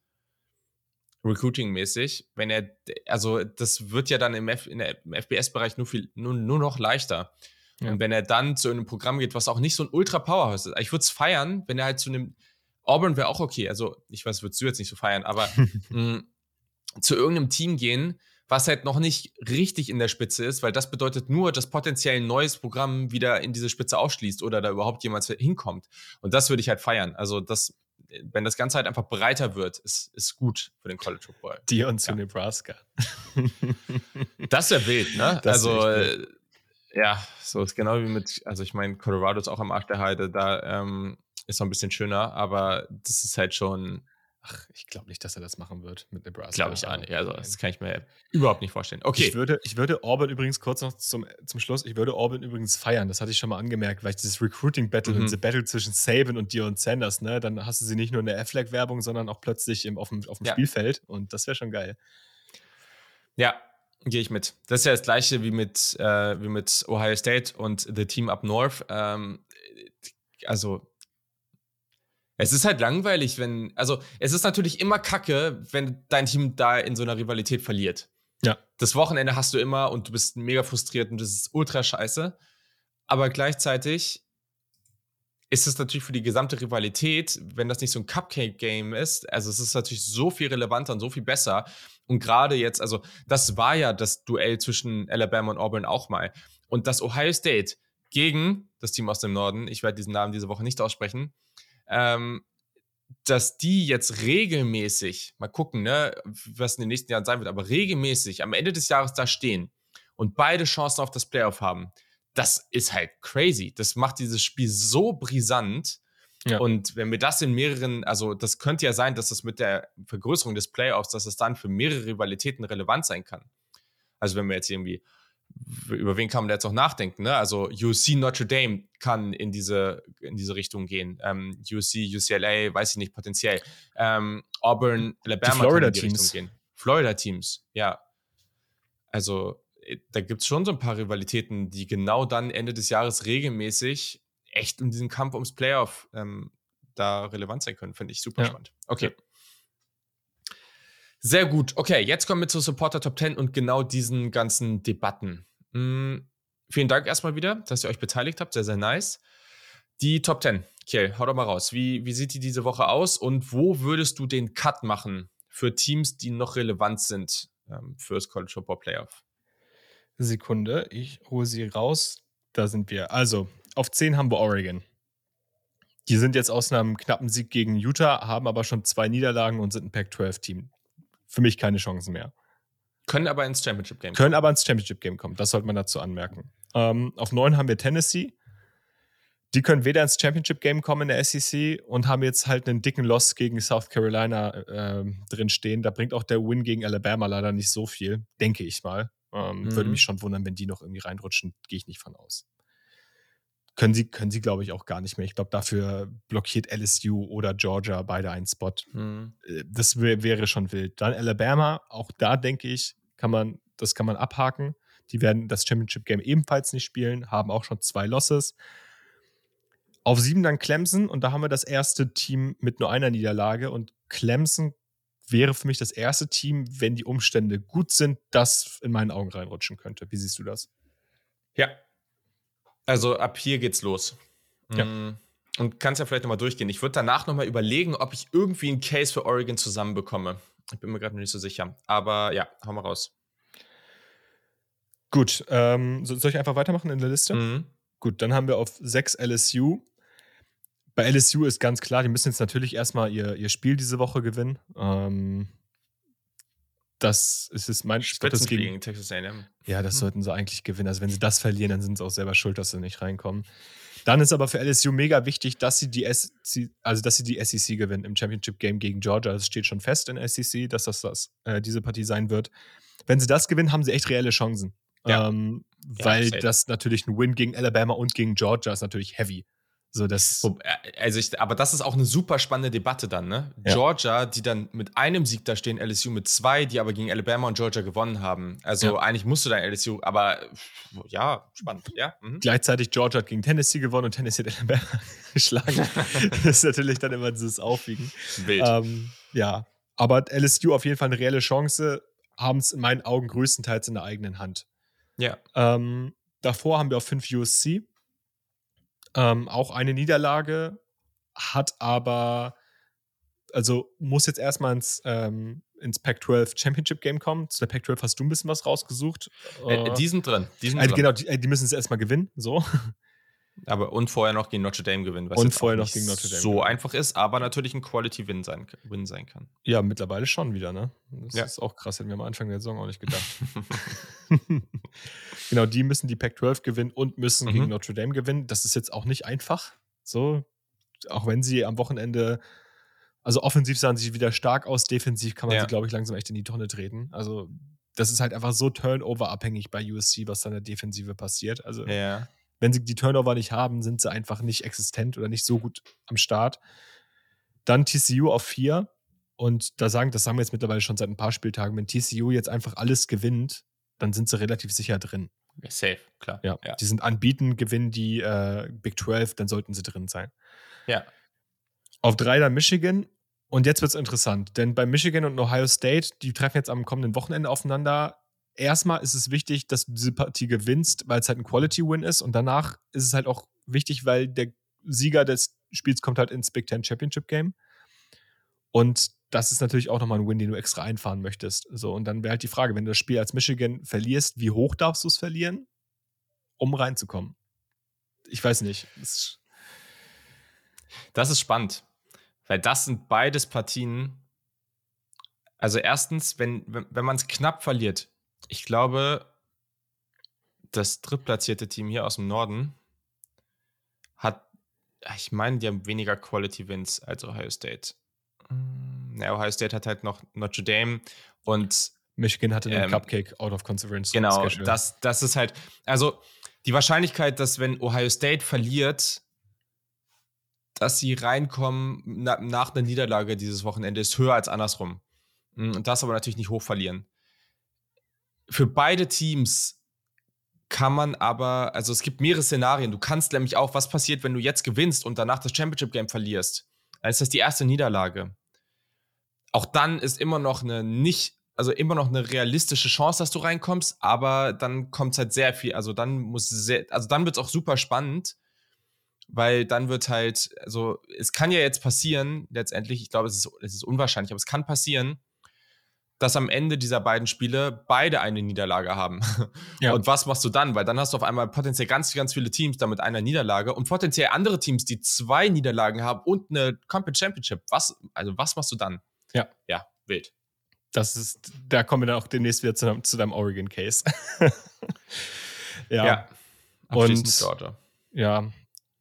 Recruiting-mäßig, wenn er, also das wird ja dann im, F, im FBS-Bereich nur, nur, nur noch leichter. Ja. Und wenn er dann zu einem Programm geht, was auch nicht so ein Ultra-Powerhouse ist, ich würde es feiern, wenn er halt zu einem, Auburn wäre auch okay, also ich weiß, würdest du jetzt nicht so feiern, aber mh, zu irgendeinem Team gehen, was halt noch nicht richtig in der Spitze ist, weil das bedeutet nur, dass potenziell ein neues Programm wieder in diese Spitze aufschließt oder da überhaupt jemand hinkommt. Und das würde ich halt feiern. Also das, wenn das Ganze halt einfach breiter wird, ist, ist gut für den College Football. Dion zu ja. Nebraska. das wäre wild, ne? Das also äh, ja, so ist genau wie mit, also ich meine, Colorado ist auch am Arsch der Heide, da ähm, ist noch ein bisschen schöner, aber das ist halt schon, Ach, ich glaube nicht, dass er das machen wird mit Nebraska. Glaube ich auch nicht. Also, das kann ich mir überhaupt nicht vorstellen. Okay. Ich würde, ich würde Auburn übrigens kurz noch zum, zum Schluss, ich würde Auburn übrigens feiern. Das hatte ich schon mal angemerkt, weil ich dieses Recruiting-Battle mhm. und diese Battle zwischen Saban und Dion Sanders, ne, dann hast du sie nicht nur in der F-Flag-Werbung, sondern auch plötzlich im, auf dem, auf dem ja. Spielfeld und das wäre schon geil. Ja, gehe ich mit. Das ist ja das gleiche wie mit, äh, wie mit Ohio State und The Team Up North. Ähm, also, es ist halt langweilig, wenn, also es ist natürlich immer kacke, wenn dein Team da in so einer Rivalität verliert. Ja. Das Wochenende hast du immer und du bist mega frustriert und das ist ultra scheiße. Aber gleichzeitig ist es natürlich für die gesamte Rivalität, wenn das nicht so ein Cupcake-Game ist, also es ist natürlich so viel relevanter und so viel besser. Und gerade jetzt, also das war ja das Duell zwischen Alabama und Auburn auch mal. Und das Ohio State gegen das Team aus dem Norden, ich werde diesen Namen diese Woche nicht aussprechen, ähm, dass die jetzt regelmäßig, mal gucken, ne, was in den nächsten Jahren sein wird, aber regelmäßig am Ende des Jahres da stehen und beide Chancen auf das Playoff haben, das ist halt crazy. Das macht dieses Spiel so brisant. Ja. Und wenn wir das in mehreren, also das könnte ja sein, dass das mit der Vergrößerung des Playoffs, dass es dann für mehrere Rivalitäten relevant sein kann. Also wenn wir jetzt irgendwie über wen kann man da jetzt auch nachdenken? Ne? Also UC Notre Dame kann in diese, in diese Richtung gehen. Ähm, UC, UCLA, weiß ich nicht, potenziell. Ähm, Auburn, Alabama die Florida kann in die Teams. Richtung gehen. Florida-Teams, ja. Also äh, da gibt es schon so ein paar Rivalitäten, die genau dann Ende des Jahres regelmäßig echt in diesem Kampf ums Playoff ähm, da relevant sein können. Finde ich super ja. spannend. Okay. Ja. Sehr gut. Okay, jetzt kommen wir zur Supporter Top 10 und genau diesen ganzen Debatten. Mhm. Vielen Dank erstmal wieder, dass ihr euch beteiligt habt. Sehr, sehr nice. Die Top 10. Kiel, hau doch mal raus. Wie, wie sieht die diese Woche aus und wo würdest du den Cut machen für Teams, die noch relevant sind ähm, fürs College Football Playoff? Sekunde, ich hole sie raus. Da sind wir. Also, auf 10 haben wir Oregon. Die sind jetzt aus einem knappen Sieg gegen Utah, haben aber schon zwei Niederlagen und sind ein Pac-12-Team für mich keine Chancen mehr. Können aber ins Championship Game kommen. Können aber ins Championship Game kommen. Das sollte man dazu anmerken. Ähm, auf neun haben wir Tennessee. Die können weder ins Championship Game kommen in der SEC und haben jetzt halt einen dicken Loss gegen South Carolina äh, drin stehen. Da bringt auch der Win gegen Alabama leider nicht so viel, denke ich mal. Ähm, mhm. Würde mich schon wundern, wenn die noch irgendwie reinrutschen. Gehe ich nicht von aus können sie, können sie glaube ich, auch gar nicht mehr. Ich glaube, dafür blockiert LSU oder Georgia beide einen Spot. Mhm. Das wäre schon wild. Dann Alabama, auch da denke ich, kann man, das kann man abhaken. Die werden das Championship Game ebenfalls nicht spielen, haben auch schon zwei Losses. Auf sieben dann Clemson und da haben wir das erste Team mit nur einer Niederlage und Clemson wäre für mich das erste Team, wenn die Umstände gut sind, das in meinen Augen reinrutschen könnte. Wie siehst du das? Ja. Also ab hier geht's los. Ja. Mm, Und kannst ja vielleicht nochmal durchgehen. Ich würde danach nochmal überlegen, ob ich irgendwie einen Case für Oregon zusammenbekomme. Ich bin mir gerade noch nicht so sicher. Aber ja, hau mal raus. Gut, ähm, so- soll ich einfach weitermachen in der Liste? Mhm. Gut, dann haben wir auf 6 LSU. Bei LSU ist ganz klar, die müssen jetzt natürlich erstmal ihr, ihr Spiel diese Woche gewinnen. Ähm, das ist es mein das Spitzenspiel gegen, gegen Texas A&M. Ja, das Mhm. sollten sie eigentlich gewinnen. Also wenn sie das verlieren, dann sind sie auch selber schuld, dass sie nicht reinkommen. Dann ist aber für LSU mega wichtig, dass sie die, S also dass sie die SEC gewinnen im Championship Game gegen Georgia. Es steht schon fest in SEC, dass das, das äh, diese Partie sein wird. Wenn sie das gewinnen, haben sie echt reelle Chancen. Ja. Ähm, Ja, weil das natürlich ein Win gegen Alabama und gegen Georgia ist natürlich heavy. So, das, äh, Also ich, aber das ist auch eine super spannende Debatte dann, ne? Ja. Georgia, die dann mit einem Sieg da stehen, LSU mit zwei, die aber gegen Alabama und Georgia gewonnen haben. Also Ja. eigentlich musst du dann LSU, aber ja, spannend, ja. Mhm. Gleichzeitig Georgia hat gegen Tennessee gewonnen und Tennessee hat Alabama geschlagen. das ist natürlich dann immer dieses Aufwiegen. Wild. Ähm, ja, aber LSU auf jeden Fall eine reelle Chance, haben es in meinen Augen größtenteils in der eigenen Hand. ja. Ähm, davor haben wir auf 5 USC. Ähm, auch eine Niederlage, hat aber, also muss jetzt erstmal ins, ähm, ins Pac-12 Championship Game kommen. Zu der Pac-12 hast du ein bisschen was rausgesucht. Äh, die sind drin. Die sind äh, drin. genau, die, äh, die müssen es erstmal gewinnen. So. Aber und vorher noch gegen Notre Dame gewinnen, was Und jetzt auch vorher noch nicht gegen Notre Dame so gewinnen. einfach ist, aber natürlich ein Quality Win sein, Win sein kann. Ja, mittlerweile schon wieder, ne? Das Ja. ist auch krass, hätten wir am Anfang der Saison auch nicht gedacht. genau, die müssen die Pac-12 gewinnen und müssen Mhm. gegen Notre Dame gewinnen. Das ist jetzt auch nicht einfach. So, auch wenn sie am Wochenende, also offensiv sahen sie wieder stark aus, defensiv kann man Ja. sie, glaube ich, langsam echt in die Tonne treten. Also, das ist halt einfach so Turnover-abhängig bei USC, was da in der Defensive passiert. Also, ja. Wenn sie die Turnover nicht haben, sind sie einfach nicht existent oder nicht so gut am Start. Dann TCU auf 4. Und da sagen, das sagen wir jetzt mittlerweile schon seit ein paar Spieltagen, wenn TCU jetzt einfach alles gewinnt, dann sind sie relativ sicher drin. Safe, klar. Ja, ja. die sind anbieten, gewinnen die äh, Big 12, dann sollten sie drin sein. ja. Auf 3 dann Michigan. Und jetzt wird es interessant, denn bei Michigan und Ohio State, die treffen jetzt am kommenden Wochenende aufeinander. Erstmal ist es wichtig, dass du diese Partie gewinnst, weil es halt ein Quality-Win ist. Und danach ist es halt auch wichtig, weil der Sieger des Spiels kommt halt ins Big Ten Championship Game. Und das ist natürlich auch nochmal ein Win, den du extra einfahren möchtest. So, und dann wäre halt die Frage, wenn du das Spiel als Michigan verlierst, wie hoch darfst du es verlieren, um reinzukommen? Ich weiß nicht. Das Das ist spannend, weil das sind beides Partien. Also erstens, wenn, wenn, wenn man es knapp verliert, ich glaube, das drittplatzierte Team hier aus dem Norden hat, ich meine, die haben weniger Quality Wins als Ohio State. Mm, Ja, Ohio State hat halt noch Notre Dame und Michigan hatte den Ähm, Cupcake out of conference. Genau, Schedule. das, das ist halt, also die Wahrscheinlichkeit, dass wenn Ohio State verliert, dass sie reinkommen na, nach einer Niederlage dieses Wochenende, ist höher als andersrum. Mm, Und das aber natürlich nicht hoch verlieren. Für beide Teams kann man aber, also es gibt mehrere Szenarien. Du kannst nämlich auch, was passiert, wenn du jetzt gewinnst und danach das Championship Game verlierst. Dann ist das die erste Niederlage. Auch dann ist immer noch eine nicht, also immer noch eine realistische Chance, dass du reinkommst, aber dann kommt halt sehr viel, also dann muss sehr, also dann wird es auch super spannend, weil dann wird halt, also es kann ja jetzt passieren, letztendlich, ich glaube, es ist, es ist unwahrscheinlich, aber es kann passieren, dass am Ende dieser beiden Spiele beide eine Niederlage haben. Ja. Und was machst du dann? Weil dann hast du auf einmal potenziell ganz, ganz viele Teams da mit einer Niederlage und potenziell andere Teams, die zwei Niederlagen haben und eine Conference Championship. Was, also was machst du dann? Ja. Ja, wild. Das ist, da kommen wir dann auch demnächst wieder zu, deinem- zu deinem Oregon-Case. ja, Ja. Und- Georgia. ja,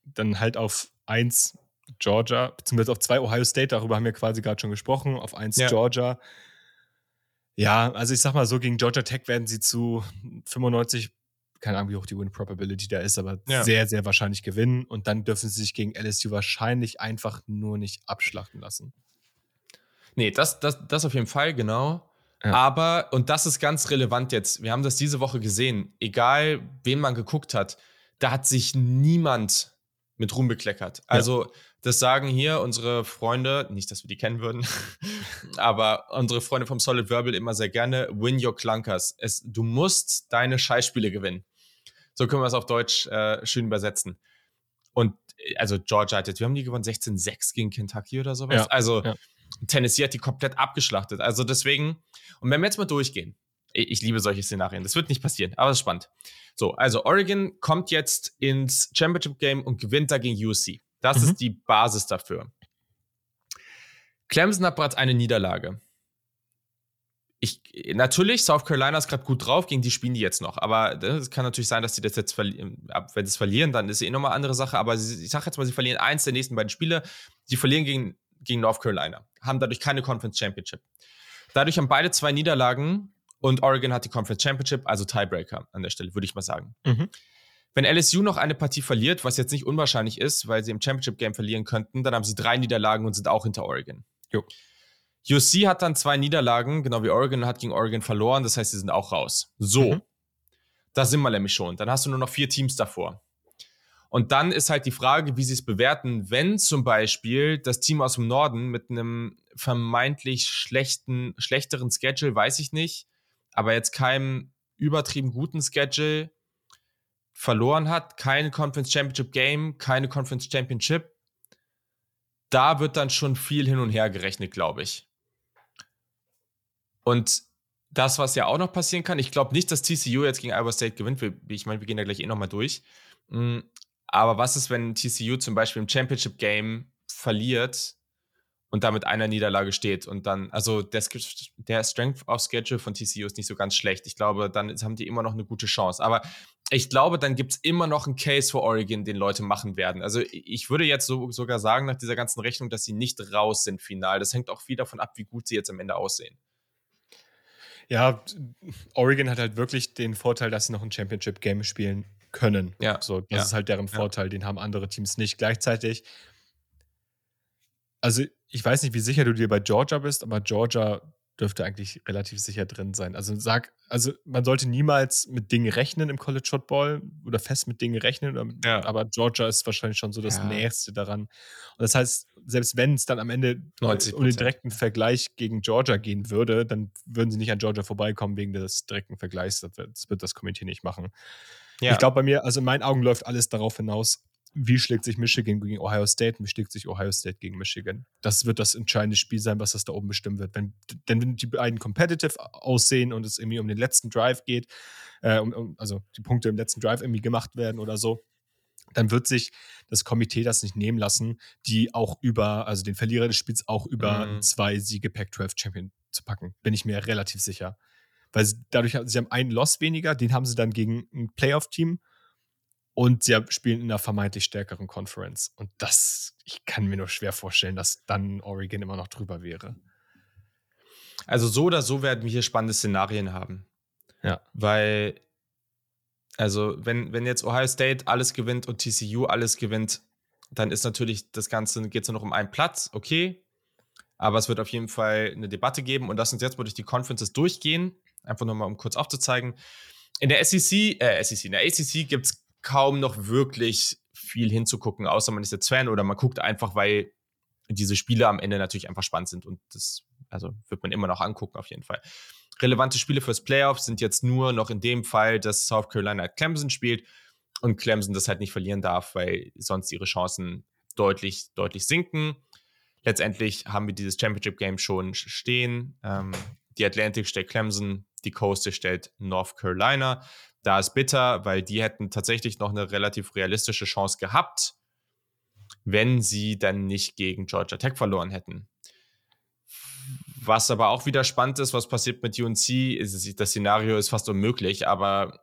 dann halt auf 1 Georgia, beziehungsweise auf 2 Ohio State, darüber haben wir quasi gerade schon gesprochen, auf 1 Ja. Georgia. Ja, also ich sag mal so, gegen Georgia Tech werden sie zu 95, keine Ahnung, wie hoch die Win-Probability da ist, aber Ja. sehr, sehr wahrscheinlich gewinnen und dann dürfen sie sich gegen LSU wahrscheinlich einfach nur nicht abschlachten lassen. Nee, das, das, das auf jeden Fall, genau. Ja. Aber, und das ist ganz relevant jetzt, wir haben das diese Woche gesehen, egal wen man geguckt hat, da hat sich niemand mit Ruhm bekleckert. Also, das sagen hier unsere Freunde, nicht, dass wir die kennen würden, aber unsere Freunde vom Solid Verbal immer sehr gerne, win your clunkers. Es, du musst deine Scheißspiele gewinnen. So können wir es auf Deutsch äh, schön übersetzen. Und also Georgia hat jetzt, wir haben die gewonnen 16-6 gegen Kentucky oder sowas. Ja, also ja. Tennessee hat die komplett abgeschlachtet. Also deswegen, und wenn wir jetzt mal durchgehen, ich, ich liebe solche Szenarien, das wird nicht passieren, aber es ist spannend. So, also Oregon kommt jetzt ins Championship Game und gewinnt da gegen USC. Das mhm. ist die Basis dafür. Clemson hat bereits eine Niederlage. Ich, natürlich, South Carolina ist gerade gut drauf, gegen die spielen die jetzt noch. Aber es kann natürlich sein, dass sie das jetzt verlieren. Wenn sie es verlieren, dann ist es eh nochmal eine andere Sache. Aber ich sage jetzt mal, sie verlieren eins der nächsten beiden Spiele. Sie verlieren gegen, gegen North Carolina, haben dadurch keine Conference Championship. Dadurch haben beide zwei Niederlagen und Oregon hat die Conference Championship, also Tiebreaker an der Stelle, würde ich mal sagen. Mhm. Wenn LSU noch eine Partie verliert, was jetzt nicht unwahrscheinlich ist, weil sie im Championship Game verlieren könnten, dann haben sie drei Niederlagen und sind auch hinter Oregon. Jo. UC hat dann zwei Niederlagen, genau wie Oregon, hat gegen Oregon verloren, das heißt, sie sind auch raus. So, mhm. da sind wir nämlich schon. Dann hast du nur noch vier Teams davor. Und dann ist halt die Frage, wie sie es bewerten, wenn zum Beispiel das Team aus dem Norden mit einem vermeintlich schlechten, schlechteren Schedule, weiß ich nicht, aber jetzt keinem übertrieben guten Schedule verloren hat, kein Conference Championship Game, keine Conference Championship, da wird dann schon viel hin und her gerechnet, glaube ich. Und das, was ja auch noch passieren kann, ich glaube nicht, dass TCU jetzt gegen Iowa State gewinnt. Ich meine, wir gehen da gleich eh nochmal durch. Mm, aber was ist, wenn TCU zum Beispiel im Championship Game verliert und damit einer Niederlage steht und dann, also der, der, Strength of Schedule von TCU ist nicht so ganz schlecht. Ich glaube, dann haben die immer noch eine gute Chance. Aber ich glaube, dann gibt es immer noch einen Case für Oregon, den Leute machen werden. Also ich würde jetzt so, sogar sagen, nach dieser ganzen Rechnung, dass sie nicht raus sind final. Das hängt auch viel davon ab, wie gut sie jetzt am Ende aussehen. Ja, Oregon hat halt wirklich den Vorteil, dass sie noch ein Championship-Game spielen können. Ja. So, das ja. ist halt deren Vorteil, ja. den haben andere Teams nicht. Gleichzeitig also ich weiß nicht, wie sicher du dir bei Georgia bist, aber Georgia dürfte eigentlich relativ sicher drin sein. Also sag, also man sollte niemals mit Dingen rechnen im College Football oder fest mit Dingen rechnen, ja. aber Georgia ist wahrscheinlich schon so das ja. Nächste daran. Und das heißt, selbst wenn es dann am Ende 90%. um den direkten Vergleich gegen Georgia gehen würde, dann würden sie nicht an Georgia vorbeikommen wegen des direkten Vergleichs. Das wird das, wird das Komitee nicht machen. Ja. Ich glaube bei mir, also in meinen Augen läuft alles darauf hinaus, wie schlägt sich Michigan gegen Ohio State und wie schlägt sich Ohio State gegen Michigan. Das wird das entscheidende Spiel sein, was das da oben bestimmen wird. Wenn, denn wenn die beiden competitive aussehen und es irgendwie um den letzten Drive geht, äh, um, um, also die Punkte im letzten Drive irgendwie gemacht werden oder so, dann wird sich das Komitee das nicht nehmen lassen, die auch über, also den Verlierer des Spiels auch über mhm. zwei Siege Pac-12 Champion zu packen. Bin ich mir relativ sicher. Weil sie dadurch, sie haben einen Loss weniger, den haben sie dann gegen ein Playoff-Team und sie spielen in einer vermeintlich stärkeren Conference. Und das, ich kann mir nur schwer vorstellen, dass dann Oregon immer noch drüber wäre. Also so oder so werden wir hier spannende Szenarien haben. Ja. Weil, also wenn, wenn jetzt Ohio State alles gewinnt und TCU alles gewinnt, dann ist natürlich das Ganze, geht es nur noch um einen Platz, okay. Aber es wird auf jeden Fall eine Debatte geben und lass uns jetzt mal durch die Conferences durchgehen. Einfach nochmal, um kurz aufzuzeigen. In der SEC, äh, SEC, in der ACC gibt es kaum noch wirklich viel hinzugucken, außer man ist jetzt Fan oder man guckt einfach, weil diese Spiele am Ende natürlich einfach spannend sind und das also wird man immer noch angucken auf jeden Fall. Relevante Spiele fürs Playoff sind jetzt nur noch in dem Fall, dass South Carolina Clemson spielt und Clemson das halt nicht verlieren darf, weil sonst ihre Chancen deutlich, deutlich sinken. Letztendlich haben wir dieses Championship Game schon stehen. Ähm, die Atlantic stellt Clemson, die Coast stellt North Carolina. Da ist bitter, weil die hätten tatsächlich noch eine relativ realistische Chance gehabt, wenn sie dann nicht gegen Georgia Tech verloren hätten. Was aber auch wieder spannend ist, was passiert mit UNC, ist, das Szenario ist fast unmöglich, aber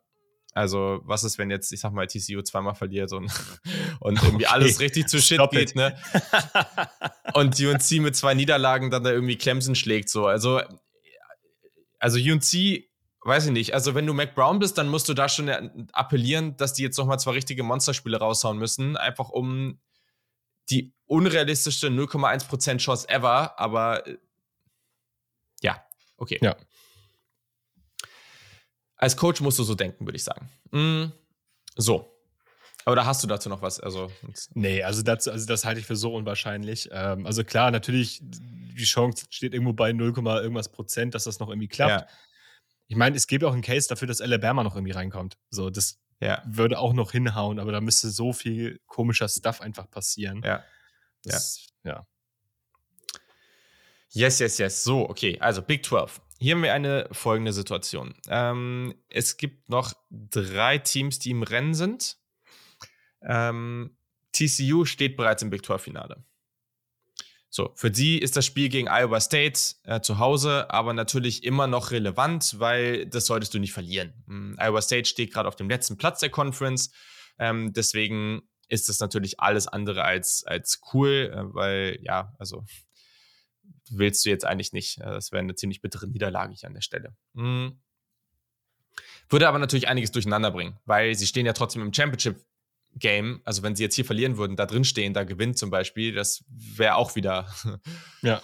also, was ist, wenn jetzt, ich sag mal, TCU zweimal verliert und, und irgendwie okay. alles richtig zu Shit Stop geht, it. ne? und UNC mit zwei Niederlagen dann da irgendwie Clemson schlägt, so. Also, also UNC weiß ich nicht. Also, wenn du Mac Brown bist, dann musst du da schon appellieren, dass die jetzt nochmal zwei richtige Monsterspiele raushauen müssen, einfach um die unrealistischste 0,1% Chance ever, aber äh, ja, okay. Ja. Als Coach musst du so denken, würde ich sagen. Mm, so. Oder hast du dazu noch was? Also, nee, also, dazu, also das halte ich für so unwahrscheinlich. Ähm, also klar, natürlich, die Chance steht irgendwo bei 0, irgendwas Prozent, dass das noch irgendwie klappt. Ja. Ich meine, es gibt auch einen Case dafür, dass Alabama noch irgendwie reinkommt. So, das ja. würde auch noch hinhauen, aber da müsste so viel komischer Stuff einfach passieren. Ja. Das, ja. ja. Yes, yes, yes. So, okay. Also Big 12. Hier haben wir eine folgende Situation. Ähm, es gibt noch drei Teams, die im Rennen sind. Ähm, TCU steht bereits im Big 12-Finale. So, für die ist das Spiel gegen Iowa State äh, zu Hause aber natürlich immer noch relevant, weil das solltest du nicht verlieren. Ähm, Iowa State steht gerade auf dem letzten Platz der Conference. Ähm, deswegen ist das natürlich alles andere als, als cool, äh, weil ja, also willst du jetzt eigentlich nicht. Äh, das wäre eine ziemlich bittere Niederlage hier an der Stelle. Mhm. Würde aber natürlich einiges durcheinander bringen, weil sie stehen ja trotzdem im Championship Game, also wenn sie jetzt hier verlieren würden, da drin stehen, da gewinnt zum Beispiel, das wäre auch wieder ja.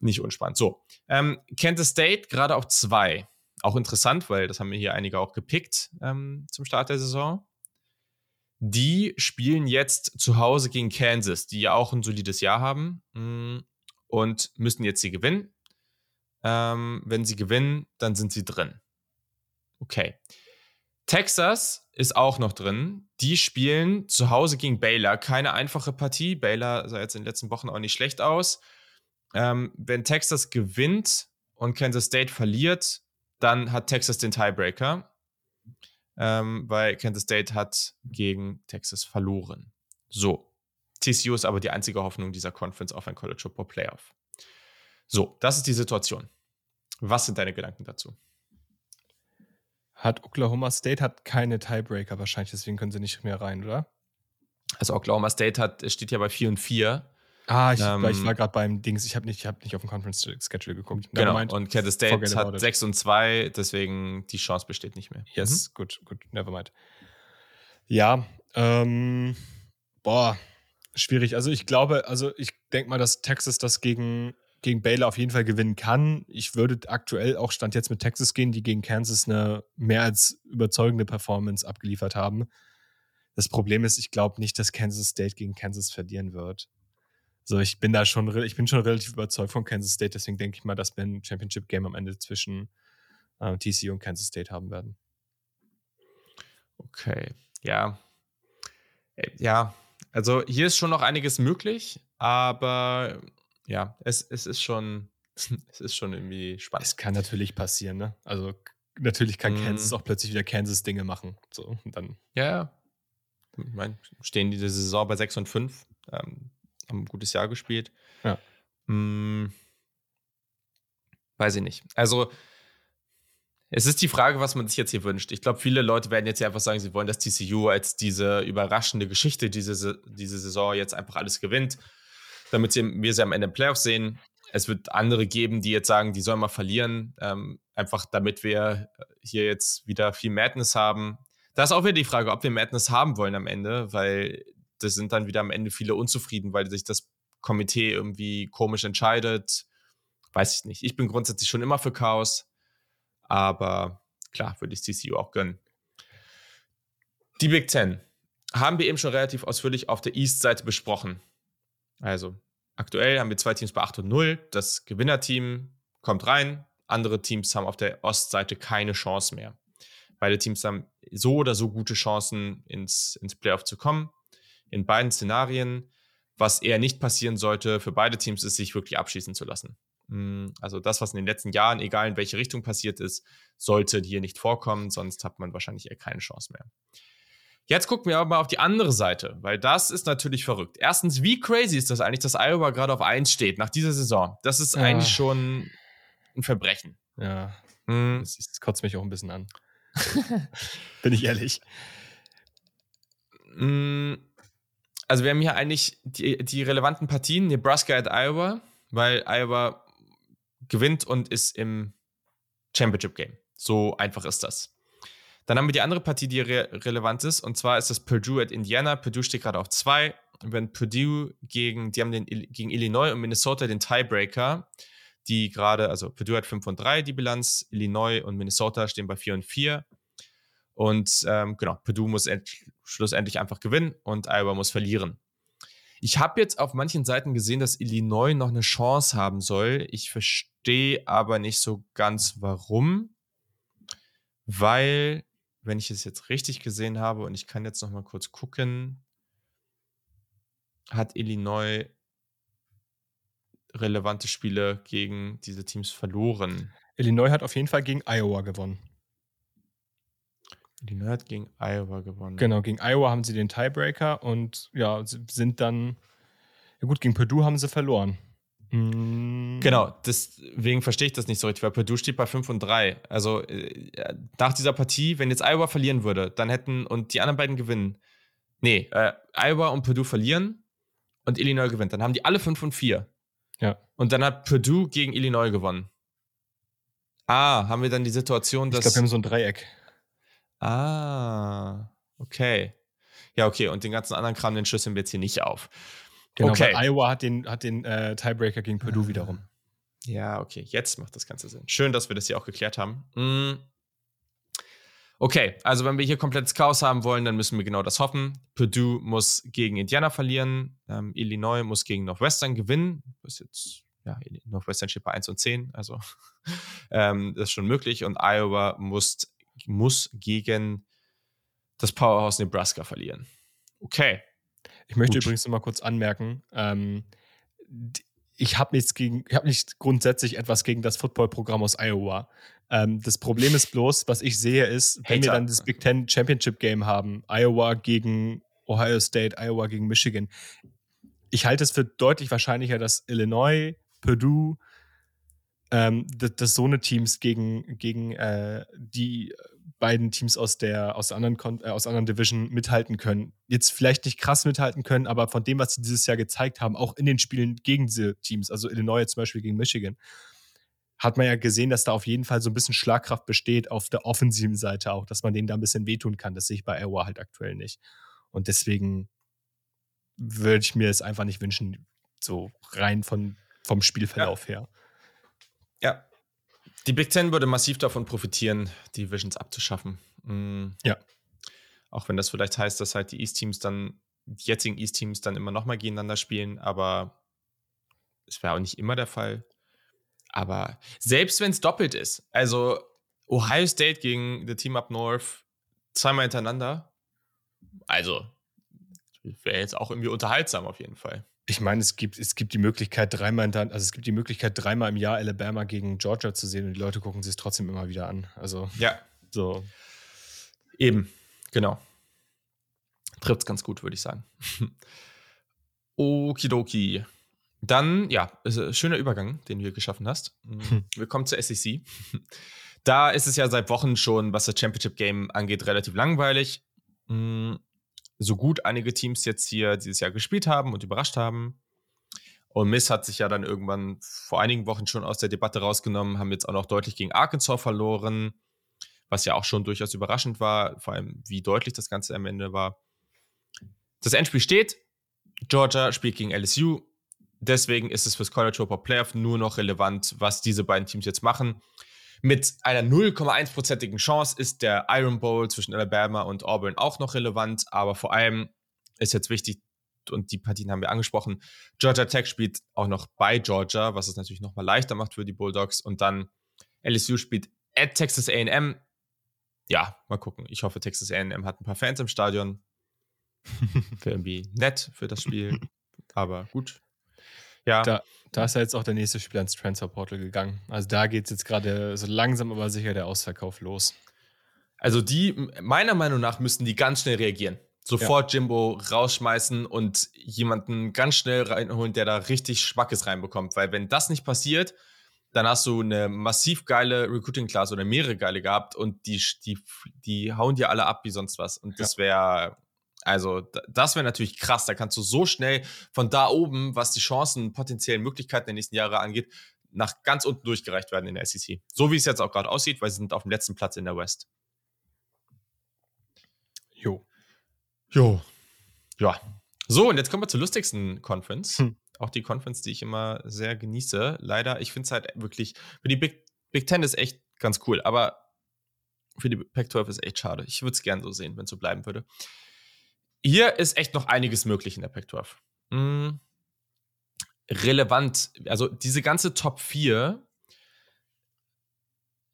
nicht unspannend. So, ähm, Kansas State gerade auf zwei. Auch interessant, weil das haben wir hier einige auch gepickt ähm, zum Start der Saison. Die spielen jetzt zu Hause gegen Kansas, die ja auch ein solides Jahr haben mm, und müssen jetzt sie gewinnen. Ähm, wenn sie gewinnen, dann sind sie drin. Okay. Texas ist auch noch drin. Die spielen zu Hause gegen Baylor. Keine einfache Partie. Baylor sah jetzt in den letzten Wochen auch nicht schlecht aus. Ähm, wenn Texas gewinnt und Kansas State verliert, dann hat Texas den Tiebreaker, ähm, weil Kansas State hat gegen Texas verloren. So. TCU ist aber die einzige Hoffnung dieser Conference auf ein College Football Playoff. So, das ist die Situation. Was sind deine Gedanken dazu? Hat Oklahoma State hat keine Tiebreaker wahrscheinlich, deswegen können sie nicht mehr rein, oder? Also Oklahoma State hat, steht ja bei 4 und 4. Ah, ich, ähm, ich war gerade beim Dings, ich habe nicht, hab nicht auf dem Conference Schedule geguckt. Genau, meint, und Kansas State hat 6 und 2, deswegen die Chance besteht nicht mehr. Yes, mhm. gut, gut, never mind. Ja, ähm, boah, schwierig. Also ich glaube, also ich denke mal, dass Texas das gegen gegen Baylor auf jeden Fall gewinnen kann. Ich würde aktuell auch Stand jetzt mit Texas gehen, die gegen Kansas eine mehr als überzeugende Performance abgeliefert haben. Das Problem ist, ich glaube nicht, dass Kansas State gegen Kansas verlieren wird. So, ich bin da schon, ich bin schon relativ überzeugt von Kansas State, deswegen denke ich mal, dass wir ein Championship Game am Ende zwischen äh, TCU und Kansas State haben werden. Okay, ja. Äh, ja, also hier ist schon noch einiges möglich, aber ja, es, es ist schon, es ist schon irgendwie spannend. Es kann natürlich passieren, ne? Also natürlich kann mm. Kansas auch plötzlich wieder Kansas-Dinge machen. So, dann. Ja, ja. Ich meine, stehen diese Saison bei 6 und 5, ähm, haben ein gutes Jahr gespielt. Ja. Hm, weiß ich nicht. Also, es ist die Frage, was man sich jetzt hier wünscht. Ich glaube, viele Leute werden jetzt hier einfach sagen, sie wollen, dass TCU als diese überraschende Geschichte diese, diese Saison jetzt einfach alles gewinnt damit wir sie am Ende im Playoff sehen. Es wird andere geben, die jetzt sagen, die sollen mal verlieren, ähm, einfach damit wir hier jetzt wieder viel Madness haben. Da ist auch wieder die Frage, ob wir Madness haben wollen am Ende, weil das sind dann wieder am Ende viele unzufrieden, weil sich das Komitee irgendwie komisch entscheidet. Weiß ich nicht. Ich bin grundsätzlich schon immer für Chaos, aber klar, würde ich TCU auch gönnen. Die Big Ten haben wir eben schon relativ ausführlich auf der East-Seite besprochen. Also aktuell haben wir zwei Teams bei 8 und 0. Das Gewinnerteam kommt rein. Andere Teams haben auf der Ostseite keine Chance mehr. Beide Teams haben so oder so gute Chancen, ins, ins Playoff zu kommen. In beiden Szenarien. Was eher nicht passieren sollte für beide Teams, ist, sich wirklich abschießen zu lassen. Hm, also das, was in den letzten Jahren, egal in welche Richtung passiert ist, sollte hier nicht vorkommen, sonst hat man wahrscheinlich eher keine Chance mehr. Jetzt gucken wir aber mal auf die andere Seite, weil das ist natürlich verrückt. Erstens, wie crazy ist das eigentlich, dass Iowa gerade auf 1 steht nach dieser Saison? Das ist ja. eigentlich schon ein Verbrechen. Ja. Mhm. Das, das, kotzt mich auch ein bisschen an. Bin ich ehrlich. Hm, also, wir haben hier eigentlich die, die relevanten Partien: Nebraska at Iowa, weil Iowa gewinnt und ist im Championship Game. So einfach ist das. Dann haben wir die andere Partie, die re relevant ist, und zwar ist das Purdue at Indiana. Purdue steht gerade auf zwei. Wenn Purdue gegen, die haben den, gegen Illinois und Minnesota den Tiebreaker, die gerade, also Purdue hat 5 und 3 die Bilanz, Illinois und Minnesota stehen bei 4 und 4. Und ähm, genau, Purdue muss schlussendlich einfach gewinnen und Iowa muss verlieren. Ich habe jetzt auf manchen Seiten gesehen, dass Illinois noch eine Chance haben soll. Ich verstehe aber nicht so ganz, warum. Weil, wenn ich es jetzt richtig gesehen habe, und ich kann jetzt noch mal kurz gucken, hat Illinois relevante Spiele gegen diese Teams verloren. Illinois hat auf jeden Fall gegen Iowa gewonnen. Illinois hat gegen Iowa gewonnen. Genau, gegen Iowa haben sie den Tiebreaker und ja, sind dann, ja gut, gegen Purdue haben sie verloren. Mhm. Genau, deswegen verstehe ich das nicht so richtig, weil Purdue steht bei 5 und 3. Also äh, nach dieser Partie, wenn jetzt Iowa verlieren würde, dann hätten und die anderen beiden gewinnen. Nee, äh, Iowa und Purdue verlieren und Illinois gewinnt. Dann haben die alle 5 und 4. Ja. Und dann hat Purdue gegen Illinois gewonnen. Ah, haben wir dann die Situation, dass. Ich glaube, wir haben so ein Dreieck. Ah, okay. Ja, okay. Und den ganzen anderen Kram, den schlüsseln wir jetzt hier nicht auf. Genau, okay. Iowa hat den, hat den äh, Tiebreaker gegen Purdue ah. wiederum. Ja, okay. Jetzt macht das Ganze Sinn. Schön, dass wir das hier auch geklärt haben. Mm. Okay, also wenn wir hier komplettes Chaos haben wollen, dann müssen wir genau das hoffen. Purdue muss gegen Indiana verlieren. Ähm, Illinois muss gegen Northwestern gewinnen. Das ist jetzt, ja, Northwestern steht bei 1 und 10, also ähm, das ist schon möglich. Und Iowa muss muss gegen das Powerhouse Nebraska verlieren. Okay. Ich möchte Gut. übrigens noch mal kurz anmerken, ähm, ich habe nichts gegen, ich habe nicht grundsätzlich etwas gegen das Footballprogramm aus Iowa. Ähm, das Problem ist bloß, was ich sehe, ist, wenn Hater. wir dann das Big Ten Championship Game haben, Iowa gegen Ohio State, Iowa gegen Michigan. Ich halte es für deutlich wahrscheinlicher, dass Illinois, Purdue, ähm, dass, dass so eine Teams gegen, gegen äh, die beiden Teams aus der aus anderen äh, aus anderen Division mithalten können. Jetzt vielleicht nicht krass mithalten können, aber von dem, was sie dieses Jahr gezeigt haben, auch in den Spielen gegen diese Teams, also Illinois zum Beispiel gegen Michigan, hat man ja gesehen, dass da auf jeden Fall so ein bisschen Schlagkraft besteht auf der offensiven Seite auch, dass man denen da ein bisschen wehtun kann. Das sehe ich bei Iowa halt aktuell nicht. Und deswegen würde ich mir es einfach nicht wünschen, so rein von, vom Spielverlauf ja. her. Ja. Die Big Ten würde massiv davon profitieren, die Divisions abzuschaffen. Mhm. Ja. Auch wenn das vielleicht heißt, dass halt die East-Teams dann, die jetzigen East-Teams dann immer nochmal gegeneinander spielen, aber es wäre auch nicht immer der Fall. Aber selbst wenn es doppelt ist, also Ohio State gegen the Team Up North zweimal hintereinander, also wäre jetzt auch irgendwie unterhaltsam auf jeden Fall. Ich meine, es gibt, es gibt die Möglichkeit, dreimal in, also es gibt die Möglichkeit, dreimal im Jahr Alabama gegen Georgia zu sehen und die Leute gucken sich es trotzdem immer wieder an. Also ja, so. Eben, genau. Trifft es ganz gut, würde ich sagen. Okidoki. Dann, ja, schöner Übergang, den du hier geschaffen hast. Hm. Wir kommen zur SEC. Da ist es ja seit Wochen schon, was das Championship Game angeht, relativ langweilig. So gut einige Teams jetzt hier dieses Jahr gespielt haben und überrascht haben. Und Miss hat sich ja dann irgendwann vor einigen Wochen schon aus der Debatte rausgenommen, haben jetzt auch noch deutlich gegen Arkansas verloren, was ja auch schon durchaus überraschend war, vor allem wie deutlich das Ganze am Ende war. Das Endspiel steht, Georgia spielt gegen LSU, deswegen ist es fürs College Football Playoff nur noch relevant, was diese beiden Teams jetzt machen. Mit einer 0,1-prozentigen Chance ist der Iron Bowl zwischen Alabama und Auburn auch noch relevant, aber vor allem ist jetzt wichtig, und die Partien haben wir angesprochen, Georgia Tech spielt auch noch bei Georgia, was es natürlich nochmal leichter macht für die Bulldogs. Und dann LSU spielt at Texas AM. Ja, mal gucken. Ich hoffe, Texas AM hat ein paar Fans im Stadion. Wäre irgendwie nett für das Spiel. Aber gut. Ja. Da, da ist ja jetzt auch der nächste Spiel ans Transferportal gegangen. Also da geht es jetzt gerade so langsam aber sicher der Ausverkauf los. Also die, meiner Meinung nach, müssten die ganz schnell reagieren. Sofort ja. Jimbo rausschmeißen und jemanden ganz schnell reinholen, der da richtig Schmackes reinbekommt. Weil wenn das nicht passiert, dann hast du eine massiv geile Recruiting-Class oder mehrere geile gehabt und die, die, die hauen dir alle ab wie sonst was. Und das wäre also, das wäre natürlich krass. Da kannst du so schnell von da oben, was die Chancen, potenziellen Möglichkeiten der nächsten Jahre angeht, nach ganz unten durchgereicht werden in der SEC. So wie es jetzt auch gerade aussieht, weil sie sind auf dem letzten Platz in der West. Jo. Jo. Ja. So, und jetzt kommen wir zur lustigsten Conference. Hm. Auch die Conference, die ich immer sehr genieße. Leider, ich finde es halt wirklich, für die Big, Big Ten ist echt ganz cool, aber für die Pac-12 ist echt schade. Ich würde es gern so sehen, wenn es so bleiben würde. Hier ist echt noch einiges möglich in der Pac-12. Hm. Relevant, also diese ganze Top 4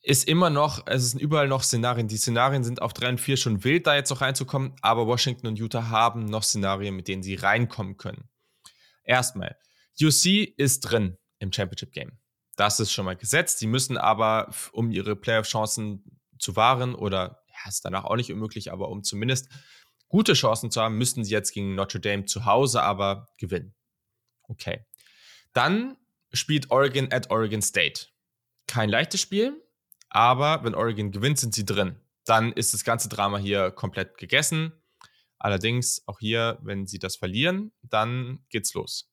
ist immer noch, es sind überall noch Szenarien. Die Szenarien sind auf 3 und 4 schon wild, da jetzt noch reinzukommen, aber Washington und Utah haben noch Szenarien, mit denen sie reinkommen können. Erstmal, UC ist drin im Championship Game. Das ist schon mal gesetzt. Sie müssen aber, um ihre Playoff-Chancen zu wahren, oder ja, ist danach auch nicht unmöglich, aber um zumindest gute Chancen zu haben, müssten sie jetzt gegen Notre Dame zu Hause aber gewinnen. Okay. Dann spielt Oregon at Oregon State. Kein leichtes Spiel, aber wenn Oregon gewinnt, sind sie drin. Dann ist das ganze Drama hier komplett gegessen. Allerdings auch hier, wenn sie das verlieren, dann geht's los.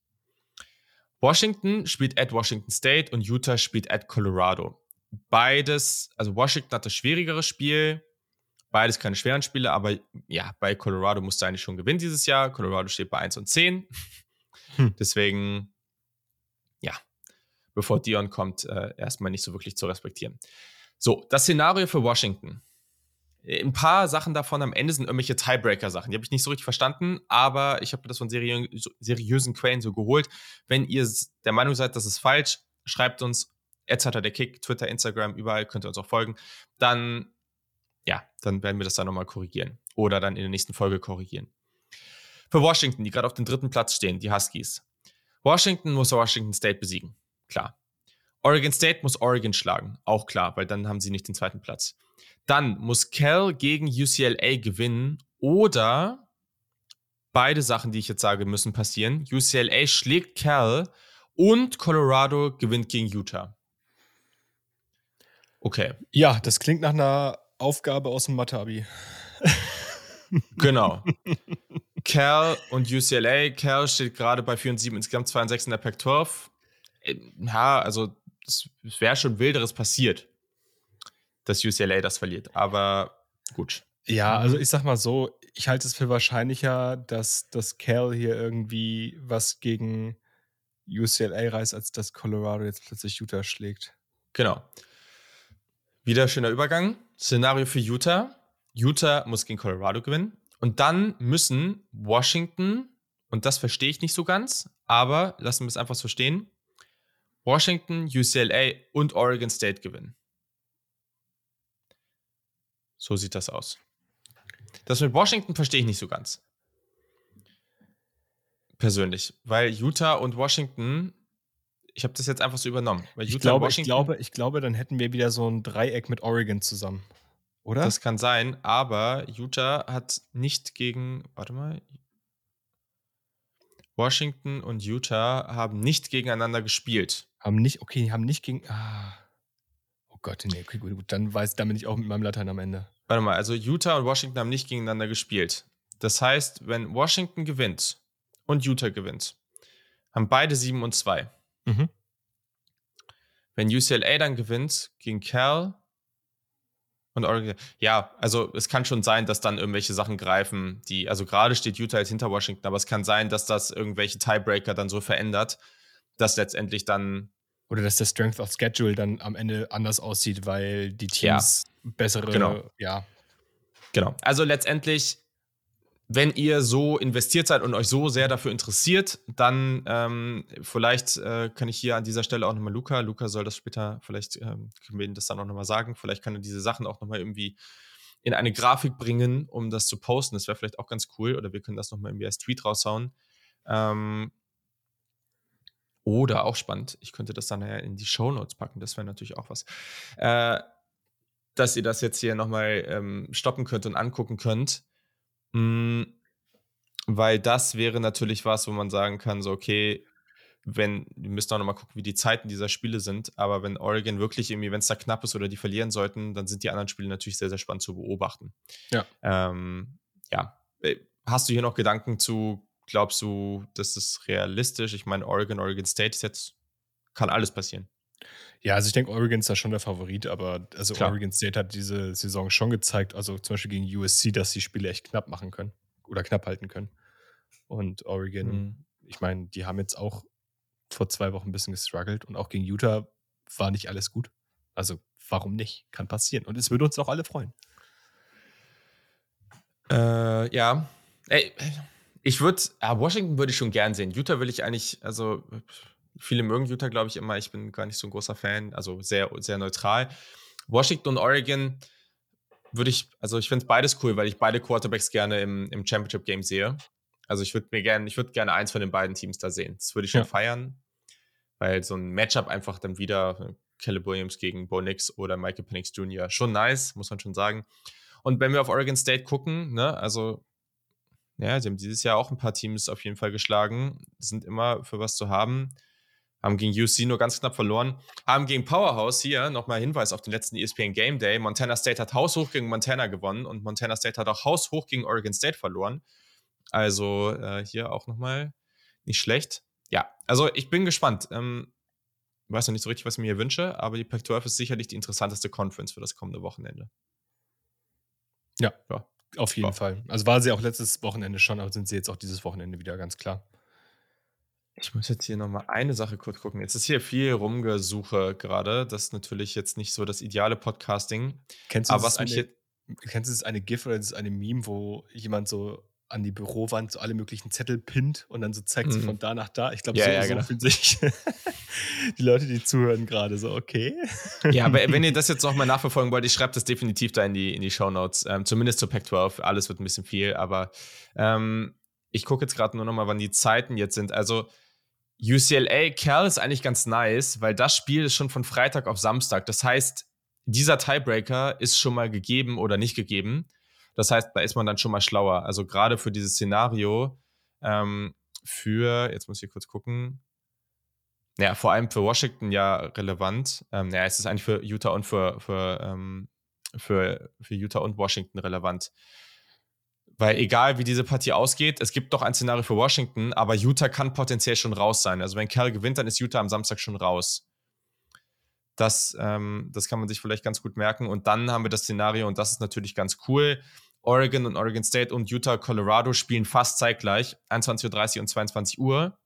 Washington spielt at Washington State und Utah spielt at Colorado. Beides, also Washington hat das schwierigere Spiel, beides keine schweren Spiele, aber ja, bei Colorado musste eigentlich schon gewinnen dieses Jahr. Colorado steht bei 1 und 10. Hm. Deswegen, ja, bevor Dion kommt, äh, erstmal nicht so wirklich zu respektieren. So, das Szenario für Washington. Ein paar Sachen davon am Ende sind irgendwelche Tiebreaker-Sachen. Die habe ich nicht so richtig verstanden, aber ich habe das von seriö seriösen Quellen so geholt. Wenn ihr der Meinung seid, das ist falsch, schreibt uns. Jetzt hat er der Kick, Twitter, Instagram, überall könnt ihr uns auch folgen. Dann, ja, dann werden wir das dann nochmal korrigieren. Oder dann in der nächsten Folge korrigieren. Für Washington, die gerade auf dem dritten Platz stehen, die Huskies. Washington muss Washington State besiegen. Klar. Oregon State muss Oregon schlagen. Auch klar, weil dann haben sie nicht den zweiten Platz. Dann muss Cal gegen UCLA gewinnen oder beide Sachen, die ich jetzt sage, müssen passieren. UCLA schlägt Cal und Colorado gewinnt gegen Utah. Okay. Ja, das klingt nach einer Aufgabe aus dem Mathe-Abi. genau. Cal und UCLA. Cal steht gerade bei 4 und 7, insgesamt 2 und 6 in der Pac-12. Äh, ja, also es wäre schon Wilderes passiert dass UCLA das verliert. Aber gut. Ja, also ich sag mal so, ich halte es für wahrscheinlicher, dass, dass Cal hier irgendwie was gegen UCLA reißt, als dass Colorado jetzt plötzlich Utah schlägt. Genau. Wieder schöner Übergang. Szenario für Utah. Utah muss gegen Colorado gewinnen. Und dann müssen Washington, und das verstehe ich nicht so ganz, aber lassen wir es einfach so stehen, Washington, UCLA und Oregon State gewinnen. So sieht das aus. Das mit Washington verstehe ich nicht so ganz. Persönlich. Weil Utah und Washington, ich habe das jetzt einfach so übernommen. Ich, glaube, ich, glaube, ich glaube, dann hätten wir wieder so ein Dreieck mit Oregon zusammen. Oder? Das kann sein, aber Utah hat nicht gegen, warte mal, Washington und Utah haben nicht gegeneinander gespielt. Haben nicht, okay, haben nicht gegen, ah. Gott, nee, okay, gut, gut. Dann weiß, dann bin ich auch mit meinem Latein am Ende. Warte mal, also Utah und Washington haben nicht gegeneinander gespielt. Das heißt, wenn Washington gewinnt und Utah gewinnt, haben beide 7 und 2. Mhm. Wenn UCLA dann gewinnt gegen Cal und Oregon, ja, also es kann schon sein, dass dann irgendwelche Sachen greifen, die, also gerade steht Utah jetzt hinter Washington, aber es kann sein, dass das irgendwelche Tiebreaker dann so verändert, dass letztendlich dann oder dass der Strength of Schedule dann am Ende anders aussieht, weil die Teams ja. bessere, genau. ja. Genau. Also letztendlich, wenn ihr so investiert seid und euch so sehr dafür interessiert, dann ähm, vielleicht äh, kann ich hier an dieser Stelle auch nochmal Luca, Luca soll das später, vielleicht ähm, können wir ihm das dann auch nochmal sagen, vielleicht kann er diese Sachen auch nochmal irgendwie in eine Grafik bringen, um das zu posten. Das wäre vielleicht auch ganz cool oder wir können das nochmal irgendwie als Tweet raushauen. Ähm, oder auch spannend, ich könnte das dann ja in die Show Notes packen, das wäre natürlich auch was. Äh, dass ihr das jetzt hier nochmal ähm, stoppen könnt und angucken könnt. Mhm, weil das wäre natürlich was, wo man sagen kann, so, okay, wenn, wir müssen auch nochmal gucken, wie die Zeiten dieser Spiele sind, aber wenn Oregon wirklich irgendwie, wenn es da knapp ist oder die verlieren sollten, dann sind die anderen Spiele natürlich sehr, sehr spannend zu beobachten. Ja. Ähm, ja. Äh, hast du hier noch Gedanken zu glaubst du, das ist realistisch? Ich meine, Oregon, Oregon State ist jetzt, kann alles passieren. Ja, also ich denke, Oregon ist da schon der Favorit, aber also Klar. Oregon State hat diese Saison schon gezeigt, also zum Beispiel gegen USC, dass die Spiele echt knapp machen können oder knapp halten können. Und Oregon, mhm. ich meine, die haben jetzt auch vor zwei Wochen ein bisschen gestruggelt und auch gegen Utah war nicht alles gut. Also warum nicht? Kann passieren. Und es würde uns auch alle freuen. Äh, ja. Ey, ich würde, ah, Washington würde ich schon gern sehen. Utah will ich eigentlich, also viele mögen Utah, glaube ich, immer. Ich bin gar nicht so ein großer Fan, also sehr, sehr neutral. Washington und Oregon würde ich, also ich finde beides cool, weil ich beide Quarterbacks gerne im, im Championship-Game sehe. Also ich würde mir gerne, ich würde gerne eins von den beiden Teams da sehen. Das würde ich schon ja. feiern, weil so ein Matchup einfach dann wieder Caleb Williams gegen Bo Nix oder Michael Penix Jr. schon nice, muss man schon sagen. Und wenn wir auf Oregon State gucken, ne, also ja, sie haben dieses Jahr auch ein paar Teams auf jeden Fall geschlagen, sind immer für was zu haben haben gegen UC nur ganz knapp verloren, haben gegen Powerhouse hier nochmal Hinweis auf den letzten ESPN Game Day. Montana State hat haushoch gegen Montana gewonnen und Montana State hat auch haushoch gegen Oregon State verloren. Also äh, hier auch nochmal nicht schlecht. Ja, also ich bin gespannt. Ähm, weiß noch nicht so richtig, was ich mir hier wünsche, aber die Pac-12 ist sicherlich die interessanteste Conference für das kommende Wochenende. Ja, ja. auf jeden ja. Fall. Also war sie auch letztes Wochenende schon, aber sind sie jetzt auch dieses Wochenende wieder ganz klar. Ich muss jetzt hier nochmal eine Sache kurz gucken. Jetzt ist hier viel Rumgesuche gerade. Das ist natürlich jetzt nicht so das ideale Podcasting. Kennst du, Aber was eine, kennst du das eine GIF oder das ist eine Meme, wo jemand so an die Bürowand so alle möglichen Zettel pinnt und dann so zeigt sie mhm. von da nach da. Ich glaube, ja, so, ja, so genau. fühlen sich die Leute, die zuhören, gerade so, okay. ja, aber wenn ihr das jetzt nochmal nachverfolgen wollt, ich schreibe das definitiv da in die, in die Show Notes. Ähm, zumindest zur Pac-12. Alles wird ein bisschen viel, aber ähm, ich gucke jetzt gerade nur nochmal, wann die Zeiten jetzt sind. Also UCLA Cal ist eigentlich ganz nice, weil das Spiel ist schon von Freitag auf Samstag. Das heißt, dieser Tiebreaker ist schon mal gegeben oder nicht gegeben. Das heißt, da ist man dann schon mal schlauer. Also gerade für dieses Szenario, ähm, für, jetzt muss ich kurz gucken, ja, vor allem für Washington ja relevant. Ähm, ja, es ist eigentlich für Utah und für, für, ähm, für, für Utah und Washington relevant. Weil egal wie diese Partie ausgeht, es gibt doch ein Szenario für Washington, aber Utah kann potenziell schon raus sein. Also wenn Cal gewinnt, dann ist Utah am Samstag schon raus. Das, ähm, das kann man sich vielleicht ganz gut merken. Und dann haben wir das Szenario, und das ist natürlich ganz cool. Oregon und Oregon State und Utah, Colorado spielen fast zeitgleich, 21.30 Uhr und 22 Uhr.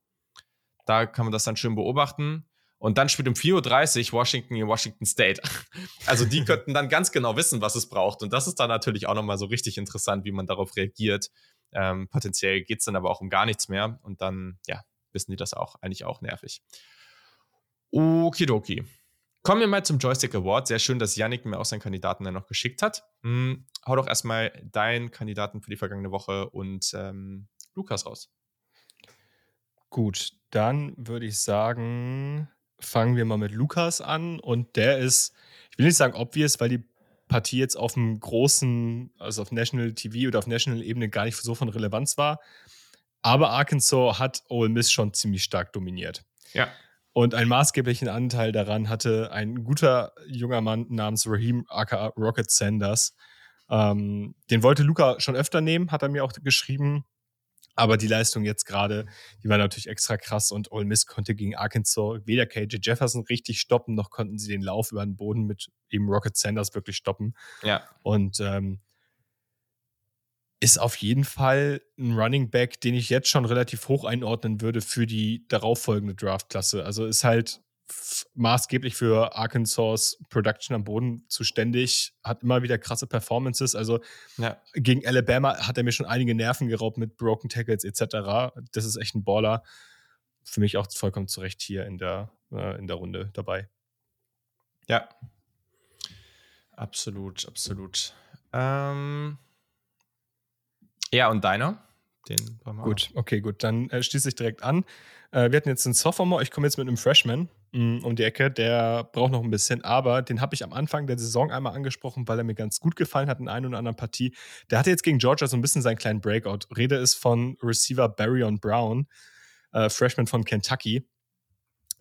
Da kann man das dann schön beobachten. Und dann spielt um 4.30 Uhr Washington in Washington State. Also die könnten dann ganz genau wissen, was es braucht. Und das ist dann natürlich auch nochmal so richtig interessant, wie man darauf reagiert. Ähm, potenziell geht es dann aber auch um gar nichts mehr. Und dann, ja, wissen die das auch eigentlich auch nervig. Okidoki. Kommen wir mal zum Joystick Award. Sehr schön, dass Yannick mir auch seinen Kandidaten dann noch geschickt hat. Hm, hau doch erstmal deinen Kandidaten für die vergangene Woche und ähm, Lukas raus. Gut, dann würde ich sagen, fangen wir mal mit Lukas an und der ist, ich will nicht sagen obvious, weil die Partie jetzt auf dem großen, also auf National TV oder auf National Ebene gar nicht so von Relevanz war. Aber Arkansas hat Ole Miss schon ziemlich stark dominiert. Ja. Und einen maßgeblichen Anteil daran hatte ein guter junger Mann namens Raheem aka Rocket Sanders. Ähm, den wollte Luca schon öfter nehmen, hat er mir auch geschrieben. Aber die Leistung jetzt gerade, die war natürlich extra krass und Ole Miss konnte gegen Arkansas weder KJ Jefferson richtig stoppen, noch konnten sie den Lauf über den Boden mit eben Rocket Sanders wirklich stoppen. Ja. Und ähm, ist auf jeden Fall ein Running Back, den ich jetzt schon relativ hoch einordnen würde für die darauffolgende Draftklasse. Also ist halt maßgeblich für Arkansas Production am Boden zuständig, hat immer wieder krasse Performances. Also ja. gegen Alabama hat er mir schon einige Nerven geraubt mit Broken Tackles etc. Das ist echt ein Baller. Für mich auch vollkommen zu Recht hier in der, äh, in der Runde dabei. Ja. Absolut, absolut. Ähm ja, und deiner? Den Gut, okay, gut. Dann äh, schließe ich direkt an. Äh, wir hatten jetzt einen Sophomore, ich komme jetzt mit einem Freshman um die Ecke. Der braucht noch ein bisschen, aber den habe ich am Anfang der Saison einmal angesprochen, weil er mir ganz gut gefallen hat in einer oder anderen Partie. Der hatte jetzt gegen Georgia so ein bisschen seinen kleinen Breakout. Rede ist von Receiver Barryon Brown, äh, Freshman von Kentucky.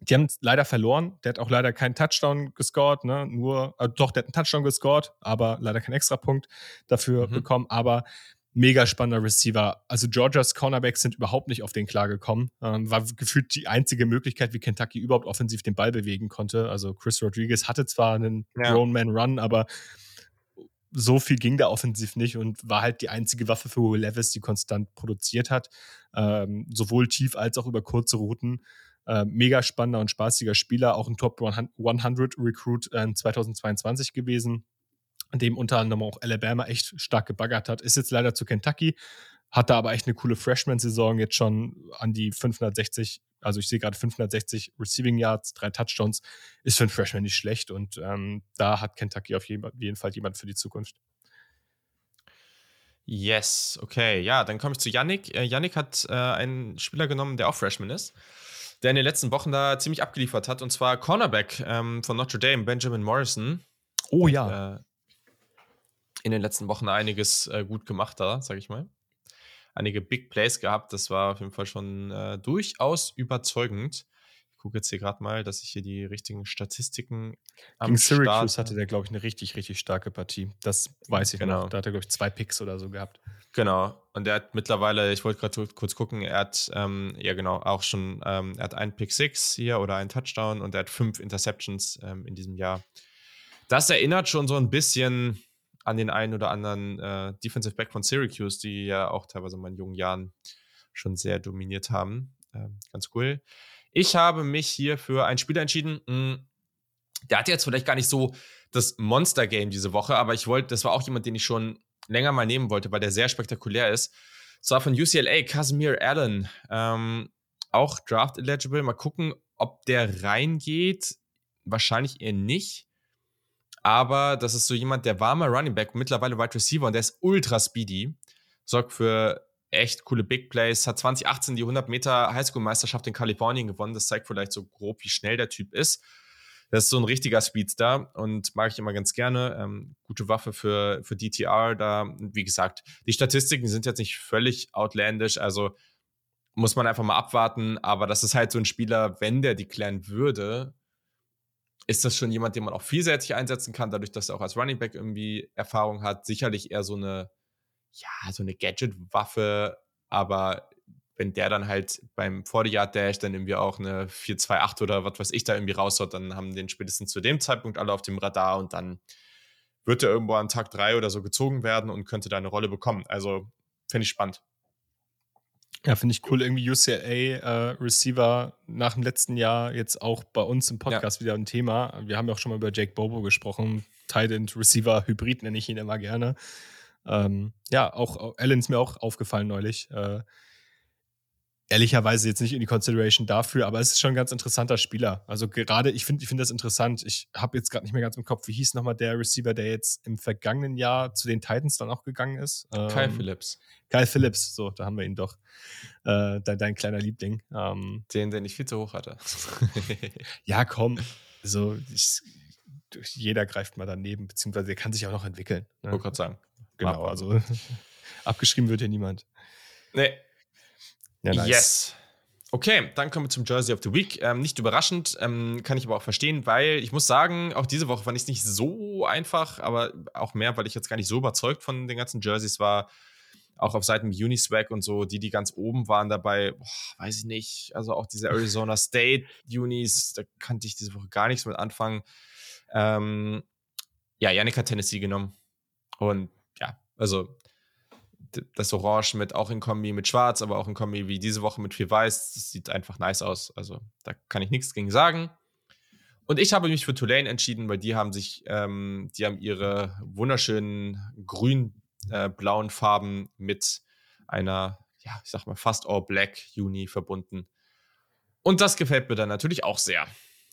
Die haben leider verloren. Der hat auch leider keinen Touchdown gescored, ne? Nur, äh, doch, der hat einen Touchdown gescored, aber leider keinen Extrapunkt dafür mhm. bekommen. Aber mega spannender Receiver. Also Georgias Cornerbacks sind überhaupt nicht auf den klargekommen. Ähm, war gefühlt die einzige Möglichkeit, wie Kentucky überhaupt offensiv den Ball bewegen konnte. Also Chris Rodriguez hatte zwar einen ja. Grown-Man-Run, aber so viel ging da offensiv nicht und war halt die einzige Waffe für Will Levis, die konstant produziert hat. Ähm, sowohl tief als auch über kurze Routen. Äh, mega spannender und spaßiger Spieler, auch ein Top 100 Recruit äh, 2022 gewesen, an dem unter anderem auch Alabama echt stark gebaggert hat. Ist jetzt leider zu Kentucky, hatte aber echt eine coole Freshman-Saison, jetzt schon an die 560, also ich sehe gerade 560 Receiving Yards, drei Touchdowns, ist für einen Freshman nicht schlecht und ähm, da hat Kentucky auf jeden Fall jemand für die Zukunft. Yes, okay. Ja, dann komme ich zu Yannick. Äh, Yannick hat äh, einen Spieler genommen, der auch Freshman ist, der in den letzten Wochen da ziemlich abgeliefert hat, und zwar Cornerback ähm, von Notre Dame, Benjamin Morrison. Oh ja. Äh, in den letzten Wochen einiges äh, gut gemacht da, sage ich mal. Einige Big Plays gehabt. Das war auf jeden Fall schon äh, durchaus überzeugend gucke jetzt hier gerade mal, dass ich hier die richtigen Statistiken am Gegen Syracuse hatte der, glaube ich, eine richtig, richtig starke Partie. Das weiß ich genau. noch. Da hat er, glaube ich, zwei Picks oder so gehabt. Genau. Und er hat mittlerweile, ich wollte gerade kurz gucken, er hat, ähm, ja genau, auch schon, ähm, er hat einen Pick Six hier oder einen Touchdown und er hat fünf Interceptions ähm, in diesem Jahr. Das erinnert schon so ein bisschen an den einen oder anderen äh, Defensive Back von Syracuse, die ja auch teilweise in meinen jungen Jahren schon sehr dominiert haben. Ähm, ganz cool. Ich habe mich hier für einen Spieler entschieden. Hm, der hat jetzt vielleicht gar nicht so das Monster-Game diese Woche, aber ich wollte, das war auch jemand, den ich schon länger mal nehmen wollte, weil der sehr spektakulär ist. Zwar von UCLA, Casimir Allen. Ähm, auch Draft eligible. Mal gucken, ob der reingeht. Wahrscheinlich eher nicht. Aber das ist so jemand, der war mal Running Back, mittlerweile Wide Receiver und der ist ultra speedy. Sorgt für echt coole Big Plays, hat 2018 die 100 Meter Highschool-Meisterschaft in Kalifornien gewonnen. Das zeigt vielleicht so grob, wie schnell der Typ ist. Das ist so ein richtiger Speedstar und mag ich immer ganz gerne. Ähm, gute Waffe für, für DTR. Da, wie gesagt, die Statistiken sind jetzt nicht völlig outlandish, also muss man einfach mal abwarten. Aber das ist halt so ein Spieler, wenn der declaren würde, ist das schon jemand, den man auch vielseitig einsetzen kann, dadurch, dass er auch als Running Back irgendwie Erfahrung hat. Sicherlich eher so eine ja, so eine Gadget-Waffe, aber wenn der dann halt beim 40-Yard-Dash dann irgendwie auch eine 4-2-8 oder was weiß ich da irgendwie raushaut, dann haben den spätestens zu dem Zeitpunkt alle auf dem Radar und dann wird er irgendwo an Tag 3 oder so gezogen werden und könnte da eine Rolle bekommen. Also finde ich spannend. Ja, finde ich cool. Irgendwie UCLA-Receiver äh, nach dem letzten Jahr jetzt auch bei uns im Podcast ja. wieder ein Thema. Wir haben ja auch schon mal über Jake Bobo gesprochen. Tight End Receiver Hybrid nenne ich ihn immer gerne. Ähm, ja, auch Allen ist mir auch aufgefallen neulich. Äh, ehrlicherweise jetzt nicht in die Consideration dafür, aber es ist schon ein ganz interessanter Spieler. Also gerade, ich finde ich find das interessant. Ich habe jetzt gerade nicht mehr ganz im Kopf, wie hieß nochmal der Receiver, der jetzt im vergangenen Jahr zu den Titans dann auch gegangen ist? Ähm, Kyle Phillips. Kyle Phillips, so, da haben wir ihn doch. Äh, dein, dein, kleiner Liebling. Ähm, den, den ich viel zu hoch hatte. ja, komm. Also, ich, jeder greift mal daneben, beziehungsweise der kann sich auch noch entwickeln. Ne? Wollte gerade sagen. Genau, also abgeschrieben wird hier niemand. Nee. Ja, nice. Yes. Okay, dann kommen wir zum Jersey of the Week. Ähm, nicht überraschend, ähm, kann ich aber auch verstehen, weil ich muss sagen, auch diese Woche fand ich es nicht so einfach, aber auch mehr, weil ich jetzt gar nicht so überzeugt von den ganzen Jerseys war. Auch auf Seiten Uniswag und so, die, die ganz oben waren dabei, boah, weiß ich nicht. Also auch diese Arizona State Unis, da kannte ich diese Woche gar nichts mit anfangen. Ähm, ja, Yannick hat Tennessee genommen. Und also das Orange mit auch in Kombi mit Schwarz, aber auch in Kombi wie diese Woche mit viel Weiß. Das sieht einfach nice aus. Also da kann ich nichts gegen sagen. Und ich habe mich für Tulane entschieden, weil die haben sich, ähm, die haben ihre wunderschönen grün-blauen äh, Farben mit einer, ja, ich sag mal, fast all black Uni verbunden. Und das gefällt mir dann natürlich auch sehr.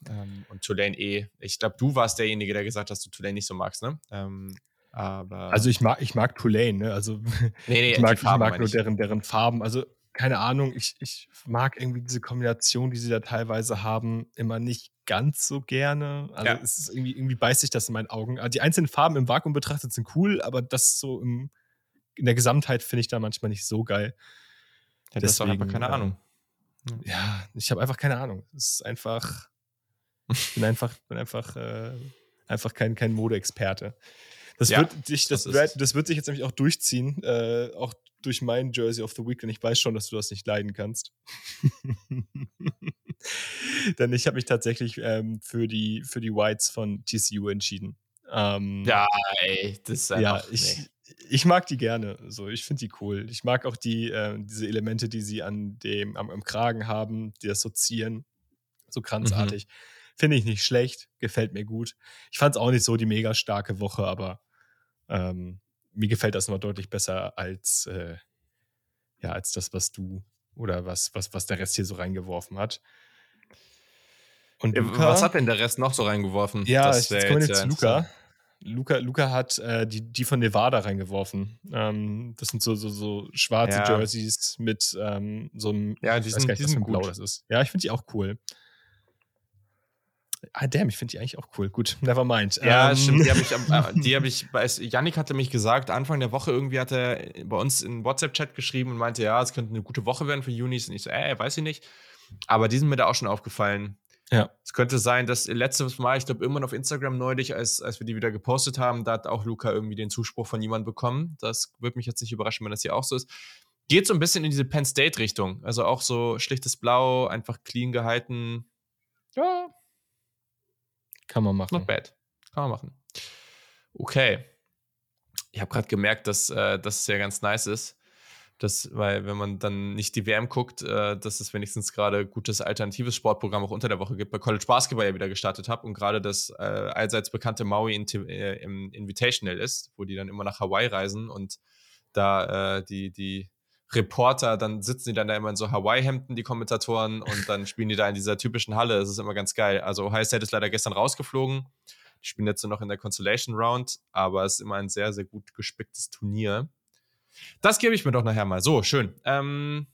Ähm, und Tulane eh. Ich glaube, du warst derjenige, der gesagt hat, dass du Tulane nicht so magst, ne? Ähm, aber also ich mag, ich mag Tulane, ne? Also nee, nee, ich mag, ich mag nur deren, deren Farben. Also keine Ahnung, ich, ich mag irgendwie diese Kombination, die sie da teilweise haben, immer nicht ganz so gerne. Also ja. es ist irgendwie, irgendwie beißt sich das in meinen Augen. Also die einzelnen Farben im Vakuum betrachtet sind cool, aber das so im, in der Gesamtheit finde ich da manchmal nicht so geil. Ja, das Deswegen, einfach keine Ahnung. Ja, ich habe einfach keine Ahnung. Es ist einfach, ich bin einfach, bin einfach, äh, einfach kein, kein Modeexperte. Das, ja, wird, dich, das, das, das, wird sich jetzt nämlich auch durchziehen, äh, auch durch mein Jersey of the Week, und ich weiß schon, dass du das nicht leiden kannst. Denn ich habe mich tatsächlich ähm, für, die, für die Whites von TCU entschieden. Ähm, ja, ey, das ist einfach, ja, ich, nee. ich mag die gerne. So, ich finde die cool. Ich mag auch die, äh, diese Elemente, die sie an dem, am, am Kragen haben, die assoziieren. so kranzartig. Mhm. Finde ich nicht schlecht, gefällt mir gut. Ich fand es auch nicht so die mega starke Woche, aber ähm, mir gefällt das noch deutlich besser als, äh, ja, als das, was du oder was, was, was der Rest hier so reingeworfen hat. Und Luca, was hat denn der Rest noch so reingeworfen? Ja, das jetzt kommen wir jetzt zu Luca. Luca, Luca hat äh, die, die von Nevada reingeworfen. Ähm, das sind so, so, so schwarze ja. Jerseys mit ähm, so einem. Ja, die sind, nicht, die sind Blau das ist. Ja, ich finde die auch cool. Ah, damn, ich finde die eigentlich auch cool. Gut, never mind. Ja, ähm. stimmt. Die habe ich, äh, die hab ich bei, Yannick hatte mich gesagt, Anfang der Woche irgendwie hat er bei uns in WhatsApp-Chat geschrieben und meinte, ja, es könnte eine gute Woche werden für Unis. Und ich so, äh, weiß ich nicht. Aber die sind mir da auch schon aufgefallen. Ja. Es könnte sein, dass letztes Mal, ich glaube, irgendwann auf Instagram neulich, als, als wir die wieder gepostet haben, da hat auch Luca irgendwie den Zuspruch von jemandem bekommen. Das würde mich jetzt nicht überraschen, wenn das hier auch so ist. Geht so ein bisschen in diese Penn State-Richtung. Also auch so schlichtes Blau, einfach clean gehalten. Ja. Kann man machen. Not bad. Kann man machen. Okay. Ich habe gerade gemerkt, dass, äh, dass es ja ganz nice ist das, weil wenn man dann nicht die WM guckt, äh, dass es wenigstens gerade gutes alternatives Sportprogramm auch unter der Woche gibt, bei College Basketball ja wieder gestartet habe und gerade das äh, allseits bekannte Maui äh, im Invitational ist, wo die dann immer nach Hawaii reisen und da äh, die, die Reporter, dann sitzen die dann da immer in so Hawaii-Hemden, die Kommentatoren, und dann spielen die da in dieser typischen Halle. Das ist immer ganz geil. Also Ohio State ist leider gestern rausgeflogen. Die spielen jetzt nur noch in der Consolation Round, aber es ist immer ein sehr, sehr gut gespicktes Turnier. Das gebe ich mir doch nachher mal. So, schön. Ähm,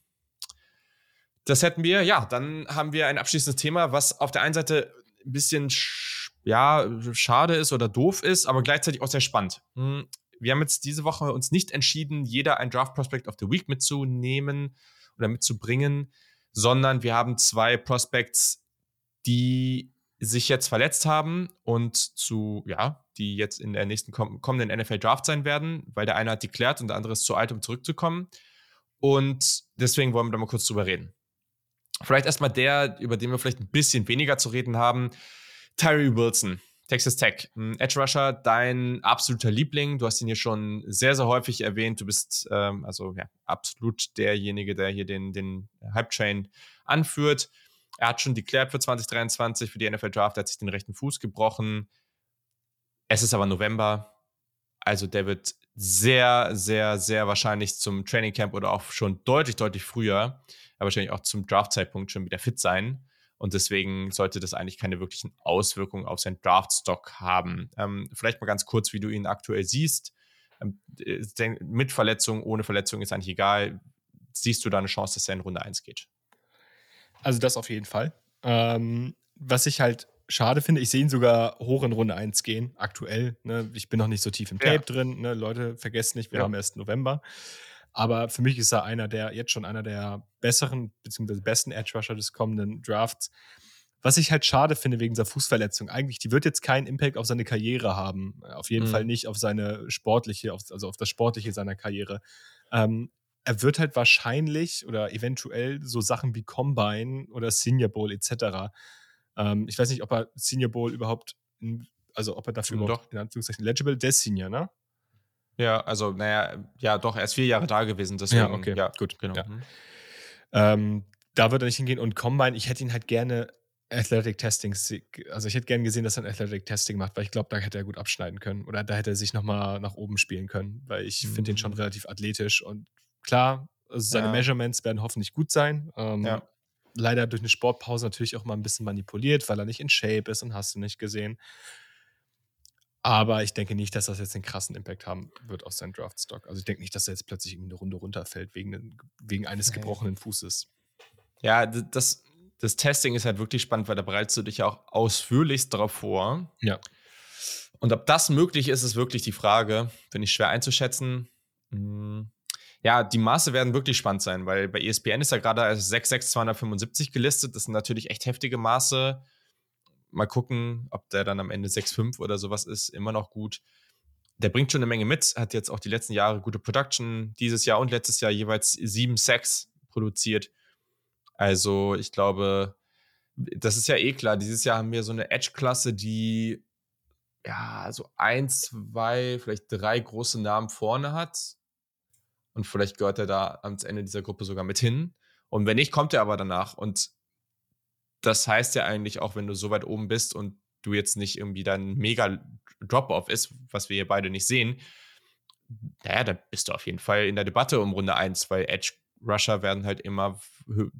das hätten wir, ja, dann haben wir ein abschließendes Thema, was auf der einen Seite ein bisschen ja, schade ist oder doof ist, aber gleichzeitig auch sehr spannend. Wir haben jetzt diese Woche uns nicht entschieden, jeder ein Draft Prospect of the Week mitzunehmen oder mitzubringen, sondern wir haben zwei Prospects, die sich jetzt verletzt haben und zu, ja, die jetzt in der nächsten kommenden NFL Draft sein werden, weil der eine hat deklärt und der andere ist zu alt, um zurückzukommen. Und deswegen wollen wir da mal kurz drüber reden. Vielleicht erstmal der, über den wir vielleicht ein bisschen weniger zu reden haben. Tyree Wilson, Texas Tech. Edge Rusher, dein absoluter Liebling. Du hast ihn hier schon sehr, sehr häufig erwähnt. Du bist ähm, also ja, absolut derjenige, der hier den, den Hype-Train anführt. Er hat schon deklärt für 2023 für die NFL Draft, er hat sich den rechten Fuß gebrochen. Es ist aber November, also der wird sehr, sehr, sehr wahrscheinlich zum Training Camp oder auch schon deutlich, deutlich früher, aber wahrscheinlich auch zum Draft-Zeitpunkt schon wieder fit sein. Und deswegen sollte das eigentlich keine wirklichen Auswirkungen auf seinen Draft-Stock haben. Ähm, vielleicht mal ganz kurz, wie du ihn aktuell siehst. Ähm, mit Verletzung, ohne Verletzung ist eigentlich egal. Siehst du da eine Chance, dass er in Runde 1 geht? Also das auf jeden Fall. Ähm, was ich halt schade finde, ich sehe ihn sogar hoch in Runde 1 gehen, aktuell. Ne? Ich bin noch nicht so tief im Tape ja. drin. Ne? Leute, vergesst nicht, wir ja. haben erst November. Aber für mich ist er einer der, jetzt schon einer der besseren, beziehungsweise besten Edge Rusher des kommenden Drafts. Was ich halt schade finde wegen dieser Fußverletzung, eigentlich, die wird jetzt keinen Impact auf seine Karriere haben. Auf jeden mhm. Fall nicht auf seine sportliche, auf, also auf das Sportliche seiner Karriere. Ähm, er wird halt wahrscheinlich oder eventuell so Sachen wie Combine oder Senior Bowl etc. Ähm, ich weiß nicht, ob er Senior Bowl überhaupt, also ob er dafür doch. überhaupt in Anführungszeichen legible, der Senior, ne? Ja, also naja, ja doch, er ist vier Jahre da gewesen, deswegen, ja, okay, ja, gut, genau. Ja. Mhm. Ähm, da wird er nicht hingehen und Combine, ich hätte ihn halt gerne Athletic Testing, also ich hätte gerne gesehen, dass er ein Athletic Testing macht, weil ich glaube, da hätte er gut abschneiden können oder da hätte er sich nochmal nach oben spielen können, weil ich mhm. finde ihn schon relativ athletisch und klar, also seine ja. Measurements werden hoffentlich gut sein. Ähm, ja. Leider durch eine Sportpause natürlich auch mal ein bisschen manipuliert, weil er nicht in Shape ist und hast du nicht gesehen. Aber ich denke nicht, dass das jetzt einen krassen Impact haben wird auf seinen Draftstock. Also ich denke nicht, dass er jetzt plötzlich eine Runde runterfällt wegen, wegen eines gebrochenen Fußes. Ja, das, das Testing ist halt wirklich spannend, weil da bereitest du dich ja auch ausführlichst darauf vor. Ja. Und ob das möglich ist, ist wirklich die Frage. Finde ich schwer einzuschätzen. Hm ja, die Maße werden wirklich spannend sein, weil bei ESPN ist er gerade als 66275 gelistet. Das sind natürlich echt heftige Maße. Mal gucken, ob der dann am Ende 6,5 oder sowas ist. Immer noch gut. Der bringt schon eine Menge mit, hat jetzt auch die letzten Jahre gute Production. Dieses Jahr und letztes Jahr jeweils sieben Sacks produziert. Also, ich glaube, das ist ja eh klar. Dieses Jahr haben wir so eine Edge-Klasse, die ja so ein, zwei, vielleicht drei große Namen vorne hat und vielleicht gehört er da ans Ende dieser Gruppe sogar mit hin. Und wenn nicht, kommt er aber danach. Und das heißt ja eigentlich auch, wenn du so weit oben bist und du jetzt nicht irgendwie dann mega Drop-off ist, was wir hier beide nicht sehen, naja, dann bist du auf jeden Fall in der Debatte um Runde 1, weil Edge Rusher werden halt immer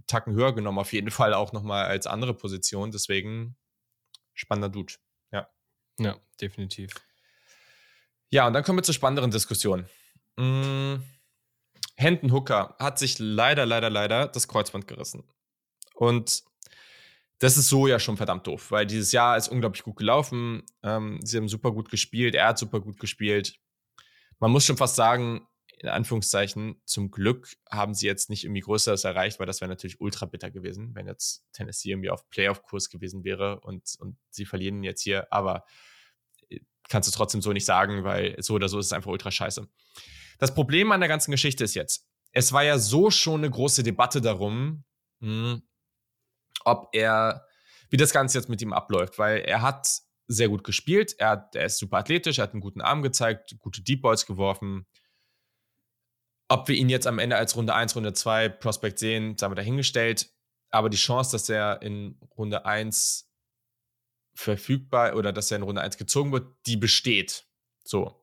Tacken höher genommen, auf jeden Fall auch nochmal als andere Position. Deswegen spannender Dude. Ja. Ja, definitiv. Ja, und dann kommen wir zur spannenderen Diskussion. Hm, Hendon Hooker hat sich leider, leider, leider das Kreuzband gerissen. Und das ist so ja schon verdammt doof, weil dieses Jahr ist unglaublich gut gelaufen. Ähm, sie haben super gut gespielt, er hat super gut gespielt. Man muss schon fast sagen, in Anführungszeichen, zum Glück haben sie jetzt nicht irgendwie Größeres erreicht, weil das wäre natürlich ultra bitter gewesen, wenn jetzt Tennessee irgendwie auf Playoff-Kurs gewesen wäre und, und sie verlieren jetzt hier. Aber äh, kannst du trotzdem so nicht sagen, weil so oder so ist es einfach ultra scheiße. Das Problem an der ganzen Geschichte ist jetzt, es war ja so schon eine große Debatte darum, mh, hm, ob er, wie das Ganze jetzt mit ihm abläuft, weil er hat sehr gut gespielt, er, hat, er ist super athletisch, er hat einen guten Arm gezeigt, gute Deep Balls geworfen, ob wir ihn jetzt am Ende als Runde 1, Runde 2 Prospect sehen, sagen wir dahingestellt. Aber die Chance, dass er in Runde 1 verfügbar oder dass er in Runde 1 gezogen wird, die besteht. So.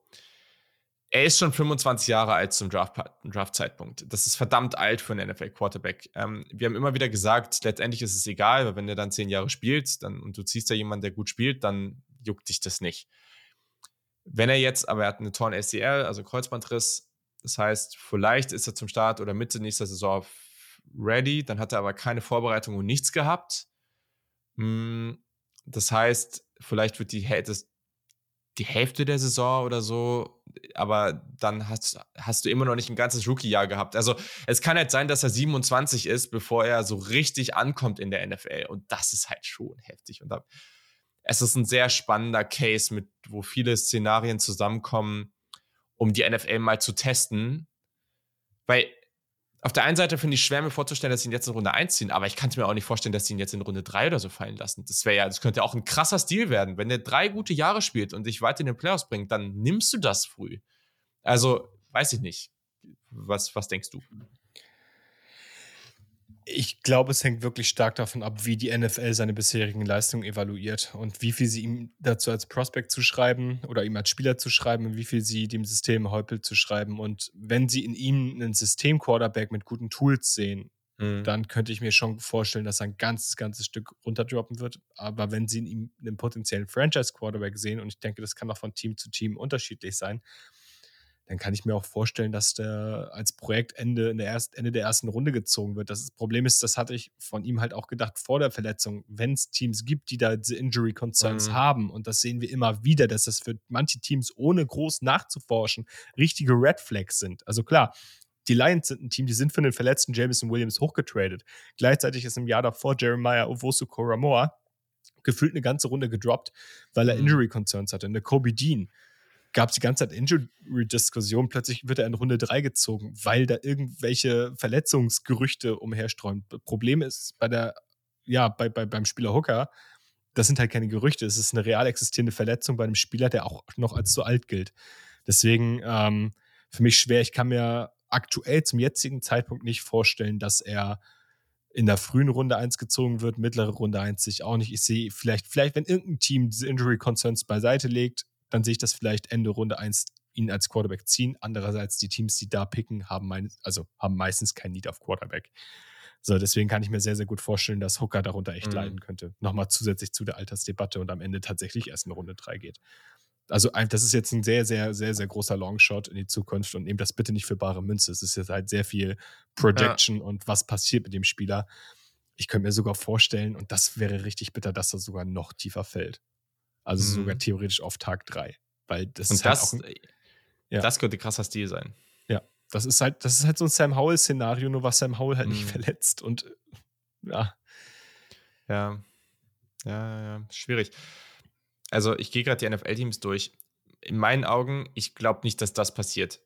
Er ist schon 25 Jahre alt zum Draft-Zeitpunkt. das ist verdammt alt für einen NFL-Quarterback. Ähm, wir haben immer wieder gesagt, letztendlich ist es egal, weil wenn er dann 10 Jahre spielt dann, und du ziehst da jemanden, der gut spielt, dann juckt dich das nicht. Wenn er jetzt, aber er hat eine Torn ACL, also Kreuzbandriss, das heißt, vielleicht ist er zum Start oder Mitte nächster Saison ready, dann hat er aber keine Vorbereitung und nichts gehabt. Hm, das heißt, vielleicht wird die, das, die Hälfte der Saison oder so, aber dann hast, hast du immer noch nicht ein ganzes Rookie-Jahr gehabt. Also es kann halt sein, dass er 27 ist, bevor er so richtig ankommt in der NFL. Und das ist halt schon heftig. Und da, es ist ein sehr spannender Case, mit, wo viele Szenarien zusammenkommen um die NFL mal zu testen. Weil auf der einen Seite finde ich schwer, mir vorzustellen, dass sie ihn jetzt in Runde 1 ziehen, aber ich kann mir auch nicht vorstellen, dass sie ihn jetzt in Runde 3 oder so fallen lassen. Das wäre ja, das könnte auch ein krasser Stil werden. Wenn er drei gute Jahre spielt und dich weit in den Playoffs bringt, dann nimmst du das früh. Also, weiß ich nicht. Was, was denkst du? Ich glaube, es hängt wirklich stark davon ab, wie die NFL seine bisherigen Leistungen evaluiert und wie viel sie ihm dazu als Prospect zuschreiben oder ihm als Spieler zuschreiben und wie viel sie dem System Häupel zuschreiben. Und wenn sie in ihm einen System-Quarterback mit guten Tools sehen, mhm. dann könnte ich mir schon vorstellen, dass er ein ganzes, ganzes Stück runterdroppen wird. Aber wenn sie in ihm einen potenziellen Franchise-Quarterback sehen, und ich denke, das kann auch von Team zu Team unterschiedlich sein, dann kann ich mir auch vorstellen, dass der als Projektende in der erst, Ende der ersten Runde gezogen wird. Das Problem ist, das hatte ich von ihm halt auch gedacht vor der Verletzung, wenn es Teams gibt, die da diese Injury Concerns mhm. haben, und das sehen wir immer wieder, dass das für manche Teams, ohne groß nachzuforschen, richtige Red Flags sind. Also klar, die Lions sind ein Team, die sind für den verletzten Jameson Williams hochgetradet. Gleichzeitig ist im Jahr davor Jeremiah Owosu Koramoa gefühlt eine ganze Runde gedroppt, weil er mhm. Injury Concerns hatte. Eine Kobe Dean gab es die ganze Zeit Injury-Diskussion. Plötzlich wird er in Runde 3 gezogen, weil da irgendwelche Verletzungsgerüchte umherstreuen. Problem ist bei der, ja, bei, bei, beim Spieler Hooker, das sind halt keine Gerüchte. Es ist eine real existierende Verletzung bei einem Spieler, der auch noch als zu alt gilt. Deswegen ähm, für mich schwer. Ich kann mir aktuell zum jetzigen Zeitpunkt nicht vorstellen, dass er in der frühen Runde 1 gezogen wird, mittlere Runde 1 sich auch nicht. Ich sehe vielleicht, vielleicht, wenn irgendein Team diese Injury Concerns beiseite legt, dann sehe ich das vielleicht Ende Runde 1 ihn als Quarterback ziehen. Andererseits, die Teams, die da picken, haben, mein, also haben meistens kein Need auf Quarterback. So, deswegen kann ich mir sehr, sehr gut vorstellen, dass Hooker darunter echt mhm. leiden könnte. Nochmal zusätzlich zu der Altersdebatte und am Ende tatsächlich erst in Runde 3 geht. Also, das ist jetzt ein sehr, sehr, sehr, sehr großer Longshot in die Zukunft und nehmt das bitte nicht für bare Münze. Es ist jetzt halt sehr viel Projection ja. und was passiert mit dem Spieler. Ich könnte mir sogar vorstellen, und das wäre richtig bitter, dass er sogar noch tiefer fällt. Also mhm. sogar theoretisch auf Tag 3. Weil das Und ist das, halt auch ein, äh, ja. das könnte krasser Stil sein. Ja, das ist halt, das ist halt so ein Sam Howell-Szenario, nur was Sam Howell halt mhm. nicht verletzt. Und äh, ja. Ja. Ja, ja, schwierig. Also, ich gehe gerade die NFL-Teams durch. In meinen Augen, ich glaube nicht, dass das passiert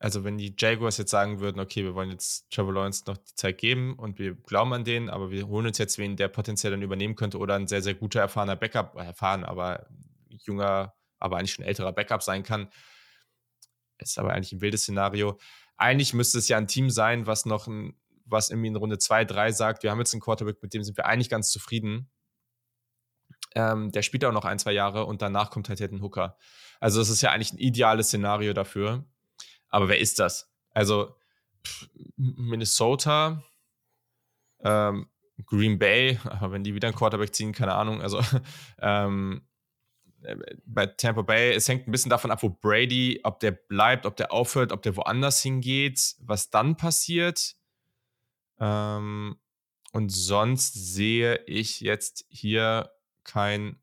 also wenn die Jaguars jetzt sagen würden, okay, wir wollen jetzt Trevor Lawrence noch die Zeit geben und wir glauben an den, aber wir holen uns jetzt wen, der potenziell dann übernehmen könnte oder ein sehr, sehr guter, erfahrener Backup, äh, erfahren, aber junger, aber eigentlich schon älterer Backup sein kann. Ist aber eigentlich ein wildes Szenario. Eigentlich müsste es ja ein Team sein, was noch ein, was irgendwie in Runde 2, 3 sagt, wir haben jetzt einen Quarterback, mit dem sind wir eigentlich ganz zufrieden. Ähm, der spielt auch noch ein, zwei Jahre und danach kommt halt ein Hooker. Also, das ist ja eigentlich ein ideales Szenario dafür. Aber wer ist das? Also, Minnesota, ähm, Green Bay, wenn die wieder einen Quarterback ziehen, keine Ahnung. Also, ähm, äh, bei Tampa Bay, es hängt ein bisschen davon ab, wo Brady, ob der bleibt, ob der aufhört, ob der woanders hingeht, was dann passiert. Ähm, und sonst sehe ich jetzt hier kein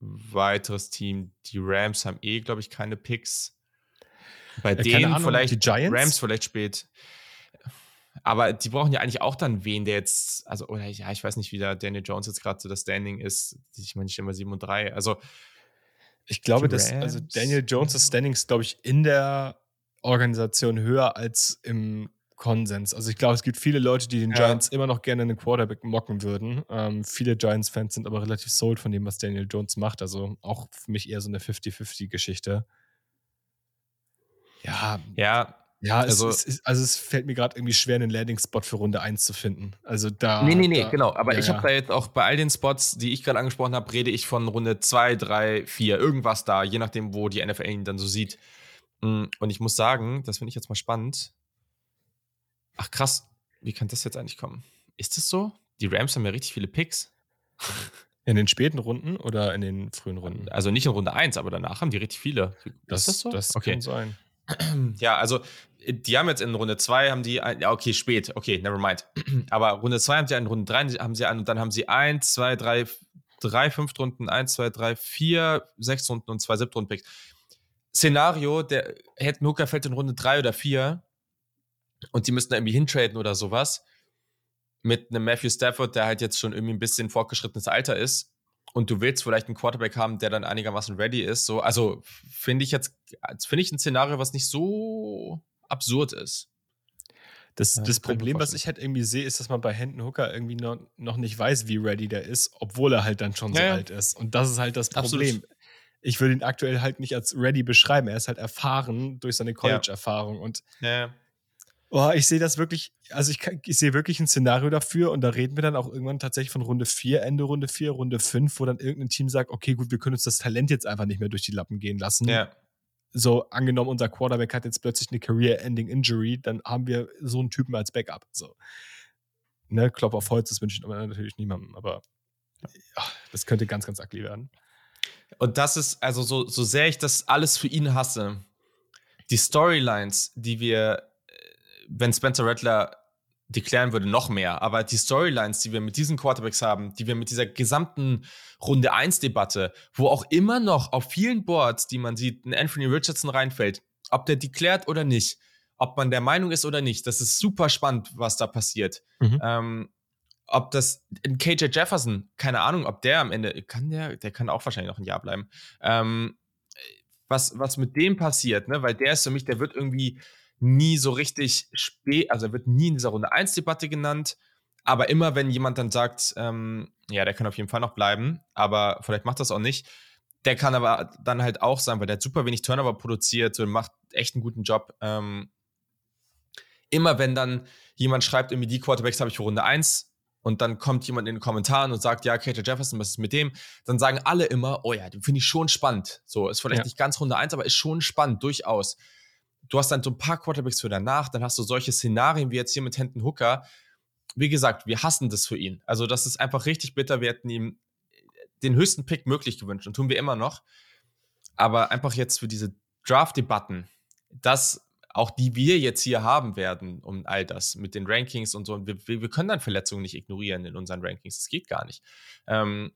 weiteres Team. Die Rams haben eh, glaube ich, keine Picks. Bei ja, denen Ahnung, vielleicht die Giants? Rams vielleicht spät. Aber die brauchen ja eigentlich auch dann wen, der jetzt, also, oder ja, ich weiß nicht, wie der Daniel Jones jetzt gerade so das Standing ist. Ich meine, ich stehe mal 7 und 3. Also, ich glaube, dass also Daniel Jones' Standings, glaube ich, in der Organisation höher als im Konsens. Also ich glaube, es gibt viele Leute, die den ja. Giants immer noch gerne einen Quarterback mocken würden. Ähm, viele Giants-Fans sind aber relativ sold von dem, was Daniel Jones macht. Also auch für mich eher so eine 50-50-Geschichte. Ja. Ja. Ja, also es, es, also es fällt mir gerade irgendwie schwer, einen Landing-Spot für Runde 1 zu finden. Also da. Nee, nee, nee, da, genau. Aber ja, ich habe da jetzt auch bei all den Spots, die ich gerade angesprochen habe, rede ich von Runde 2, 3, 4, irgendwas da, je nachdem, wo die NFL ihn dann so sieht. Mm, und ich muss sagen, das finde ich jetzt mal spannend. Ach krass, wie kann das jetzt eigentlich kommen? Ist das so? Die Rams haben ja richtig viele Picks. In den späten Runden oder in den frühen Runden? Also nicht in Runde 1, aber danach haben die richtig viele. Das, ist das so? Das okay. kann sein. Ja, also die haben jetzt in Runde 2 haben die, ja, okay, spät, okay, never mind. Aber Runde 2 haben sie einen, Runde 3 haben sie einen und dann haben sie 1, 2, 3, 3 Runden, 1, 2, 3, 4, 6 Runden und 2 Siebtrunden-Picks. Szenario, der hätten Hooker fällt in Runde 3 oder 4 und die müssten irgendwie hintraden oder sowas mit einem Matthew Stafford, der halt jetzt schon irgendwie ein bisschen fortgeschrittenes Alter ist und du willst vielleicht einen Quarterback haben, der dann einigermaßen ready ist. So, also finde ich jetzt, finde ich ein Szenario, was nicht so absurd ist. Das, ja, das Problem, was ich halt irgendwie sehe, ist, dass man bei Hendon Hooker irgendwie noch, noch nicht weiß, wie ready der ist, obwohl er halt dann schon so ja, alt ist. Und das ist halt das Problem. Absolut. Ich würde ihn aktuell halt nicht als ready beschreiben. Er ist halt erfahren durch seine College-Erfahrung. Und ja. Oh, ich sehe das wirklich, also ich, ich sehe wirklich ein Szenario dafür und da reden wir dann auch irgendwann tatsächlich von Runde 4, Ende Runde 4, Runde 5, wo dann irgendein Team sagt, okay, gut, wir können uns das Talent jetzt einfach nicht mehr durch die Lappen gehen lassen. Ja. So, angenommen, unser Quarterback hat jetzt plötzlich eine Career-Ending-Injury, dann haben wir so einen Typen als Backup. So. Ne, Klopp auf Holz, das wünsche ich natürlich niemandem, aber ja, das könnte ganz, ganz ugly werden. Und das ist, also so, so sehr ich das alles für ihn hasse, die Storylines, die wir wenn Spencer Rattler deklären würde, noch mehr. Aber die Storylines, die wir mit diesen Quarterbacks haben, die wir mit dieser gesamten Runde 1-Debatte, wo auch immer noch auf vielen Boards, die man sieht, ein Anthony Richardson reinfällt, ob der deklärt oder nicht, ob man der Meinung ist oder nicht, das ist super spannend, was da passiert. Mhm. Ähm, ob das in KJ Jefferson, keine Ahnung, ob der am Ende, kann der, der kann auch wahrscheinlich noch ein Jahr bleiben. Ähm, was, was mit dem passiert, ne? Weil der ist für mich, der wird irgendwie nie so richtig spät, also er wird nie in dieser Runde 1 Debatte genannt. Aber immer, wenn jemand dann sagt, ähm, ja, der kann auf jeden Fall noch bleiben, aber vielleicht macht das auch nicht, der kann aber dann halt auch sein, weil der hat super wenig Turnover produziert und macht echt einen guten Job. Ähm, immer wenn dann jemand schreibt, irgendwie die Quarterbacks habe ich für Runde 1 und dann kommt jemand in den Kommentaren und sagt, ja, KJ Jefferson, was ist mit dem? Dann sagen alle immer, oh ja, den finde ich schon spannend. So, ist vielleicht ja. nicht ganz Runde 1, aber ist schon spannend, durchaus du hast dann so ein paar Quarterbacks für danach, dann hast du solche Szenarien wie jetzt hier mit Hendon Hooker. Wie gesagt, wir hassen das für ihn. Also, das ist einfach richtig bitter. Wir hätten ihm den höchsten Pick möglich gewünscht und tun wir immer noch. Aber einfach jetzt für diese Draft-Debatten, dass auch die wir jetzt hier haben werden, um all das mit den Rankings und so. Und wir, wir können dann Verletzungen nicht ignorieren in unseren Rankings. Das geht gar nicht. Ähm,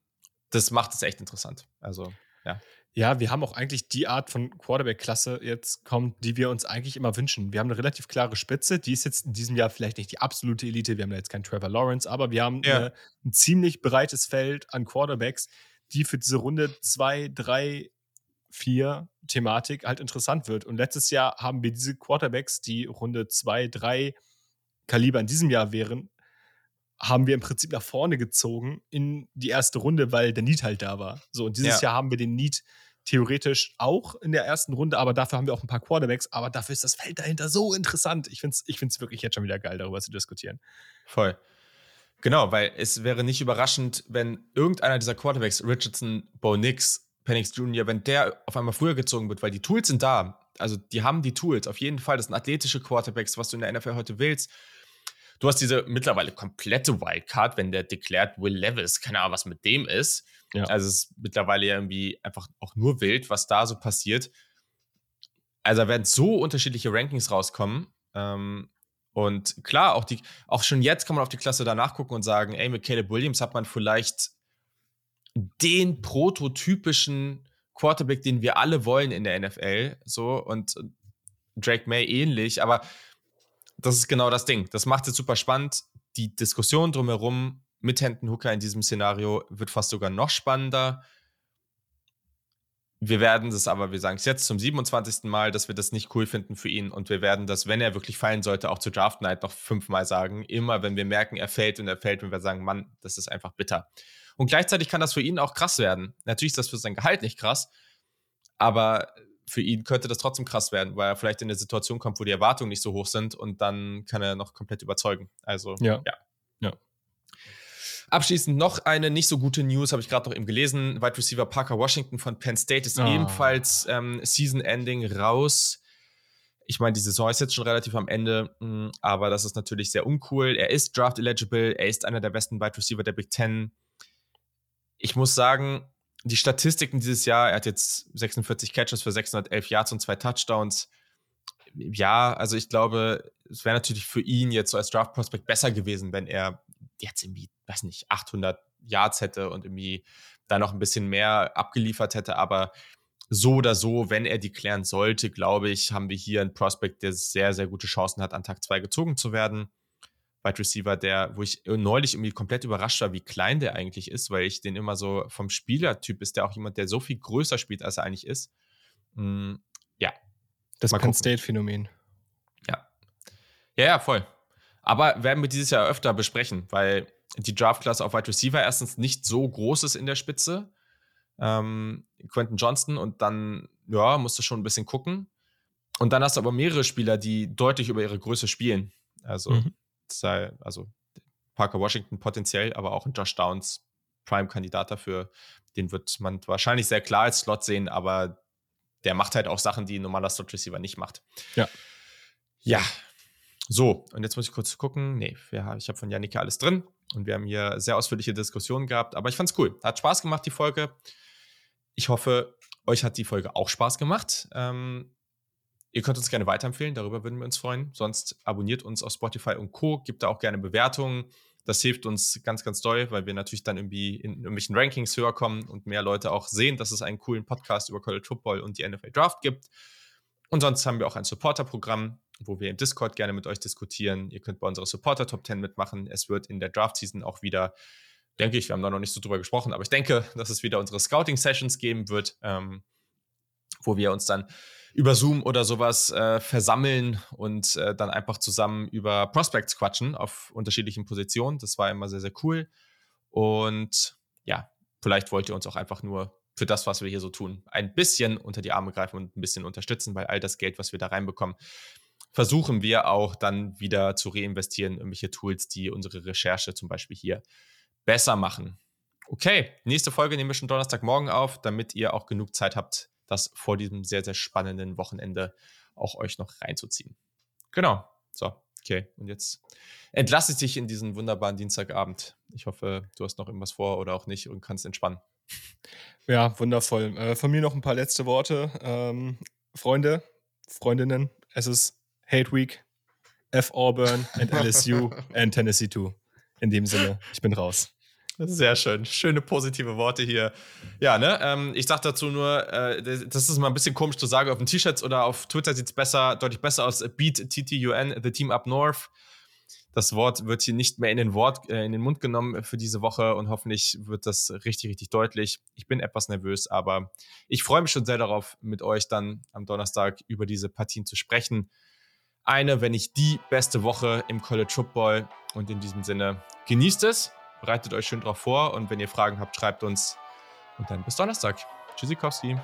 das macht es echt interessant. Also, ja. Ja, wir haben auch eigentlich die Art von Quarterback-Klasse jetzt kommt, die wir uns eigentlich immer wünschen. Wir haben eine relativ klare Spitze, die ist jetzt in diesem Jahr vielleicht nicht die absolute Elite, wir haben da jetzt keinen Trevor Lawrence, aber wir haben ja. eine, ein ziemlich breites Feld an Quarterbacks, die für diese Runde 2, 3, 4 Thematik halt interessant wird. Und letztes Jahr haben wir diese Quarterbacks, die Runde 2, 3 Kaliber in diesem Jahr wären, haben wir im Prinzip nach vorne gezogen in die erste Runde, weil der Need halt da war. So, und dieses ja. Jahr haben wir den Need theoretisch auch in der ersten Runde, aber dafür haben wir auch ein paar Quarterbacks, aber dafür ist das Feld dahinter so interessant. Ich finde es ich find's wirklich jetzt schon wieder geil, darüber zu diskutieren. Voll. Genau, weil es wäre nicht überraschend, wenn irgendeiner dieser Quarterbacks, Richardson, Bo Nix, Penix Jr., wenn der auf einmal früher gezogen wird, weil die Tools sind da. Also die haben die Tools, auf jeden Fall. Das sind athletische Quarterbacks, was du in der NFL heute willst. Du hast diese mittlerweile komplette Wildcard, wenn der deklärt Will Levis, keine Ahnung, was mit dem ist. Ja. Also es ist mittlerweile ja irgendwie einfach auch nur wild, was da so passiert. Also da werden so unterschiedliche Rankings rauskommen. Ähm, und klar, auch, die, auch schon jetzt kann man auf die Klasse danach gucken und sagen, ey, mit Caleb Williams hat man vielleicht den prototypischen Quarterback, den wir alle wollen in der NFL. So und Drake May ähnlich, aber das ist genau das Ding. Das macht es super spannend. Die Diskussion drumherum mit Hendon Hooker in diesem Szenario wird fast sogar noch spannender. Wir werden das aber, wir sagen es jetzt zum 27. Mal, dass wir das nicht cool finden für ihn. Und wir werden das, wenn er wirklich fallen sollte, auch zu Draft Night noch fünfmal sagen. Immer, wenn wir merken, er fällt und er fällt, wenn wir sagen, Mann, das ist einfach bitter. Und gleichzeitig kann das für ihn auch krass werden. Natürlich ist das für sein Gehalt nicht krass, aber für ihn könnte das trotzdem krass werden, weil er vielleicht in eine Situation kommt, wo die Erwartungen nicht so hoch sind und dann kann er noch komplett überzeugen. Also, ja. ja. ja. Abschließend noch eine nicht so gute News, habe ich gerade noch eben gelesen. Wide Receiver Parker Washington von Penn State ist oh. ebenfalls ähm, Season Ending raus. Ich meine, die Saison ist jetzt schon relativ am Ende, mm, aber das ist natürlich sehr uncool. Er ist Draft eligible, er ist einer der besten Wide Receiver der Big Ten ich muss sagen, die Statistiken dieses Jahr, er hat jetzt 46 Catches für 611 Yards und zwei Touchdowns. Ja, also ich glaube, es wäre natürlich für ihn jetzt so als Draft Prospect besser gewesen, wenn er jetzt irgendwie, weiß nicht, 800 Yards hätte und irgendwie da noch ein bisschen mehr abgeliefert hätte. Aber so oder so, wenn er die klären sollte, glaube ich, haben wir hier einen Prospect, der sehr, sehr gute Chancen hat, an Tag 2 gezogen zu werden. Wide Receiver, der, wo ich neulich irgendwie komplett überrascht war, wie klein der eigentlich ist, weil ich den immer so vom Spielertyp ist, der auch jemand, der so viel größer spielt, als er eigentlich ist. Mm, ja. Das Penn State-Phänomen. Ja. Ja, ja, voll. Aber werden wir dieses Jahr öfter besprechen, weil die Draftklasse auf Wide Receiver erstens nicht so groß ist in der Spitze. Ähm, Quentin Johnston und dann, ja, musst du schon ein bisschen gucken. Und dann hast du aber mehrere Spieler, die deutlich über ihre Größe spielen. Also mhm sei, also Parker Washington potenziell, aber auch ein Josh Downs Prime-Kandidat dafür. Den wird man wahrscheinlich sehr klar als Slot sehen, aber der macht halt auch Sachen, die ein normaler Slot-Receiver nicht macht. Ja. Ja. So, und jetzt muss ich kurz gucken. Nee, wir, ich habe von Janika alles drin und wir haben hier sehr ausführliche Diskussionen gehabt, aber ich fand es cool. Hat Spaß gemacht, die Folge. Ich hoffe, euch hat die Folge auch Spaß gemacht. Ähm, Ihr könnt uns gerne weiterempfehlen, darüber würden wir uns freuen. Sonst abonniert uns auf Spotify und Co. Gibt da auch gerne Bewertungen. Das hilft uns ganz, ganz doll, weil wir natürlich dann irgendwie in irgendwelchen Rankings höher kommen und mehr Leute auch sehen, dass es einen coolen Podcast über College Football und die NFL Draft gibt. Und sonst haben wir auch ein Supporter-Programm, wo wir im Discord gerne mit euch diskutieren. Ihr könnt bei unserer Supporter Top 10 mitmachen. Es wird in der Draft-Season auch wieder, denke ich, wir haben da noch nicht so drüber gesprochen, aber ich denke, dass es wieder unsere Scouting-Sessions geben wird, ähm, wo wir uns dann über Zoom oder sowas äh, versammeln und äh, dann einfach zusammen über Prospects quatschen auf unterschiedlichen Positionen. Das war immer sehr, sehr cool. Und ja, vielleicht wollt ihr uns auch einfach nur für das, was wir hier so tun, ein bisschen unter die Arme greifen und ein bisschen unterstützen, weil all das Geld, was wir da reinbekommen, versuchen wir auch dann wieder zu reinvestieren in irgendwelche Tools, die unsere Recherche zum Beispiel hier besser machen. Okay, nächste Folge nehmen wir schon Donnerstagmorgen auf, damit ihr auch genug Zeit habt, das vor diesem sehr, sehr spannenden Wochenende auch euch noch reinzuziehen. Genau. So, okay. Und jetzt entlasse ich dich in diesen wunderbaren Dienstagabend. Ich hoffe, du hast noch irgendwas vor oder auch nicht und kannst entspannen. Ja, wundervoll. Äh, von mir noch ein paar letzte Worte. Ähm, Freunde, Freundinnen, es ist Hate Week, F Auburn and LSU and Tennessee 2. In dem Sinne, ich bin raus. Sehr schön. Schöne positive Worte hier. Ja, ne? Ähm, ich sag dazu nur, äh, das ist mal ein bisschen komisch zu sagen auf den T-Shirts oder auf Twitter sieht es besser, deutlich besser aus. Beat TTUN, The Team Up North. Das Wort wird hier nicht mehr in den, Wort, äh, in den Mund genommen für diese Woche und hoffentlich wird das richtig, richtig deutlich. Ich bin etwas nervös, aber ich freue mich schon sehr darauf, mit euch dann am Donnerstag über diese Partien zu sprechen. Eine, wenn nicht die beste Woche im College Football. Und in diesem Sinne, genießt es Bereitet euch schön drauf vor und wenn ihr Fragen habt, schreibt uns. Und dann bis Donnerstag. Tschüssikowski.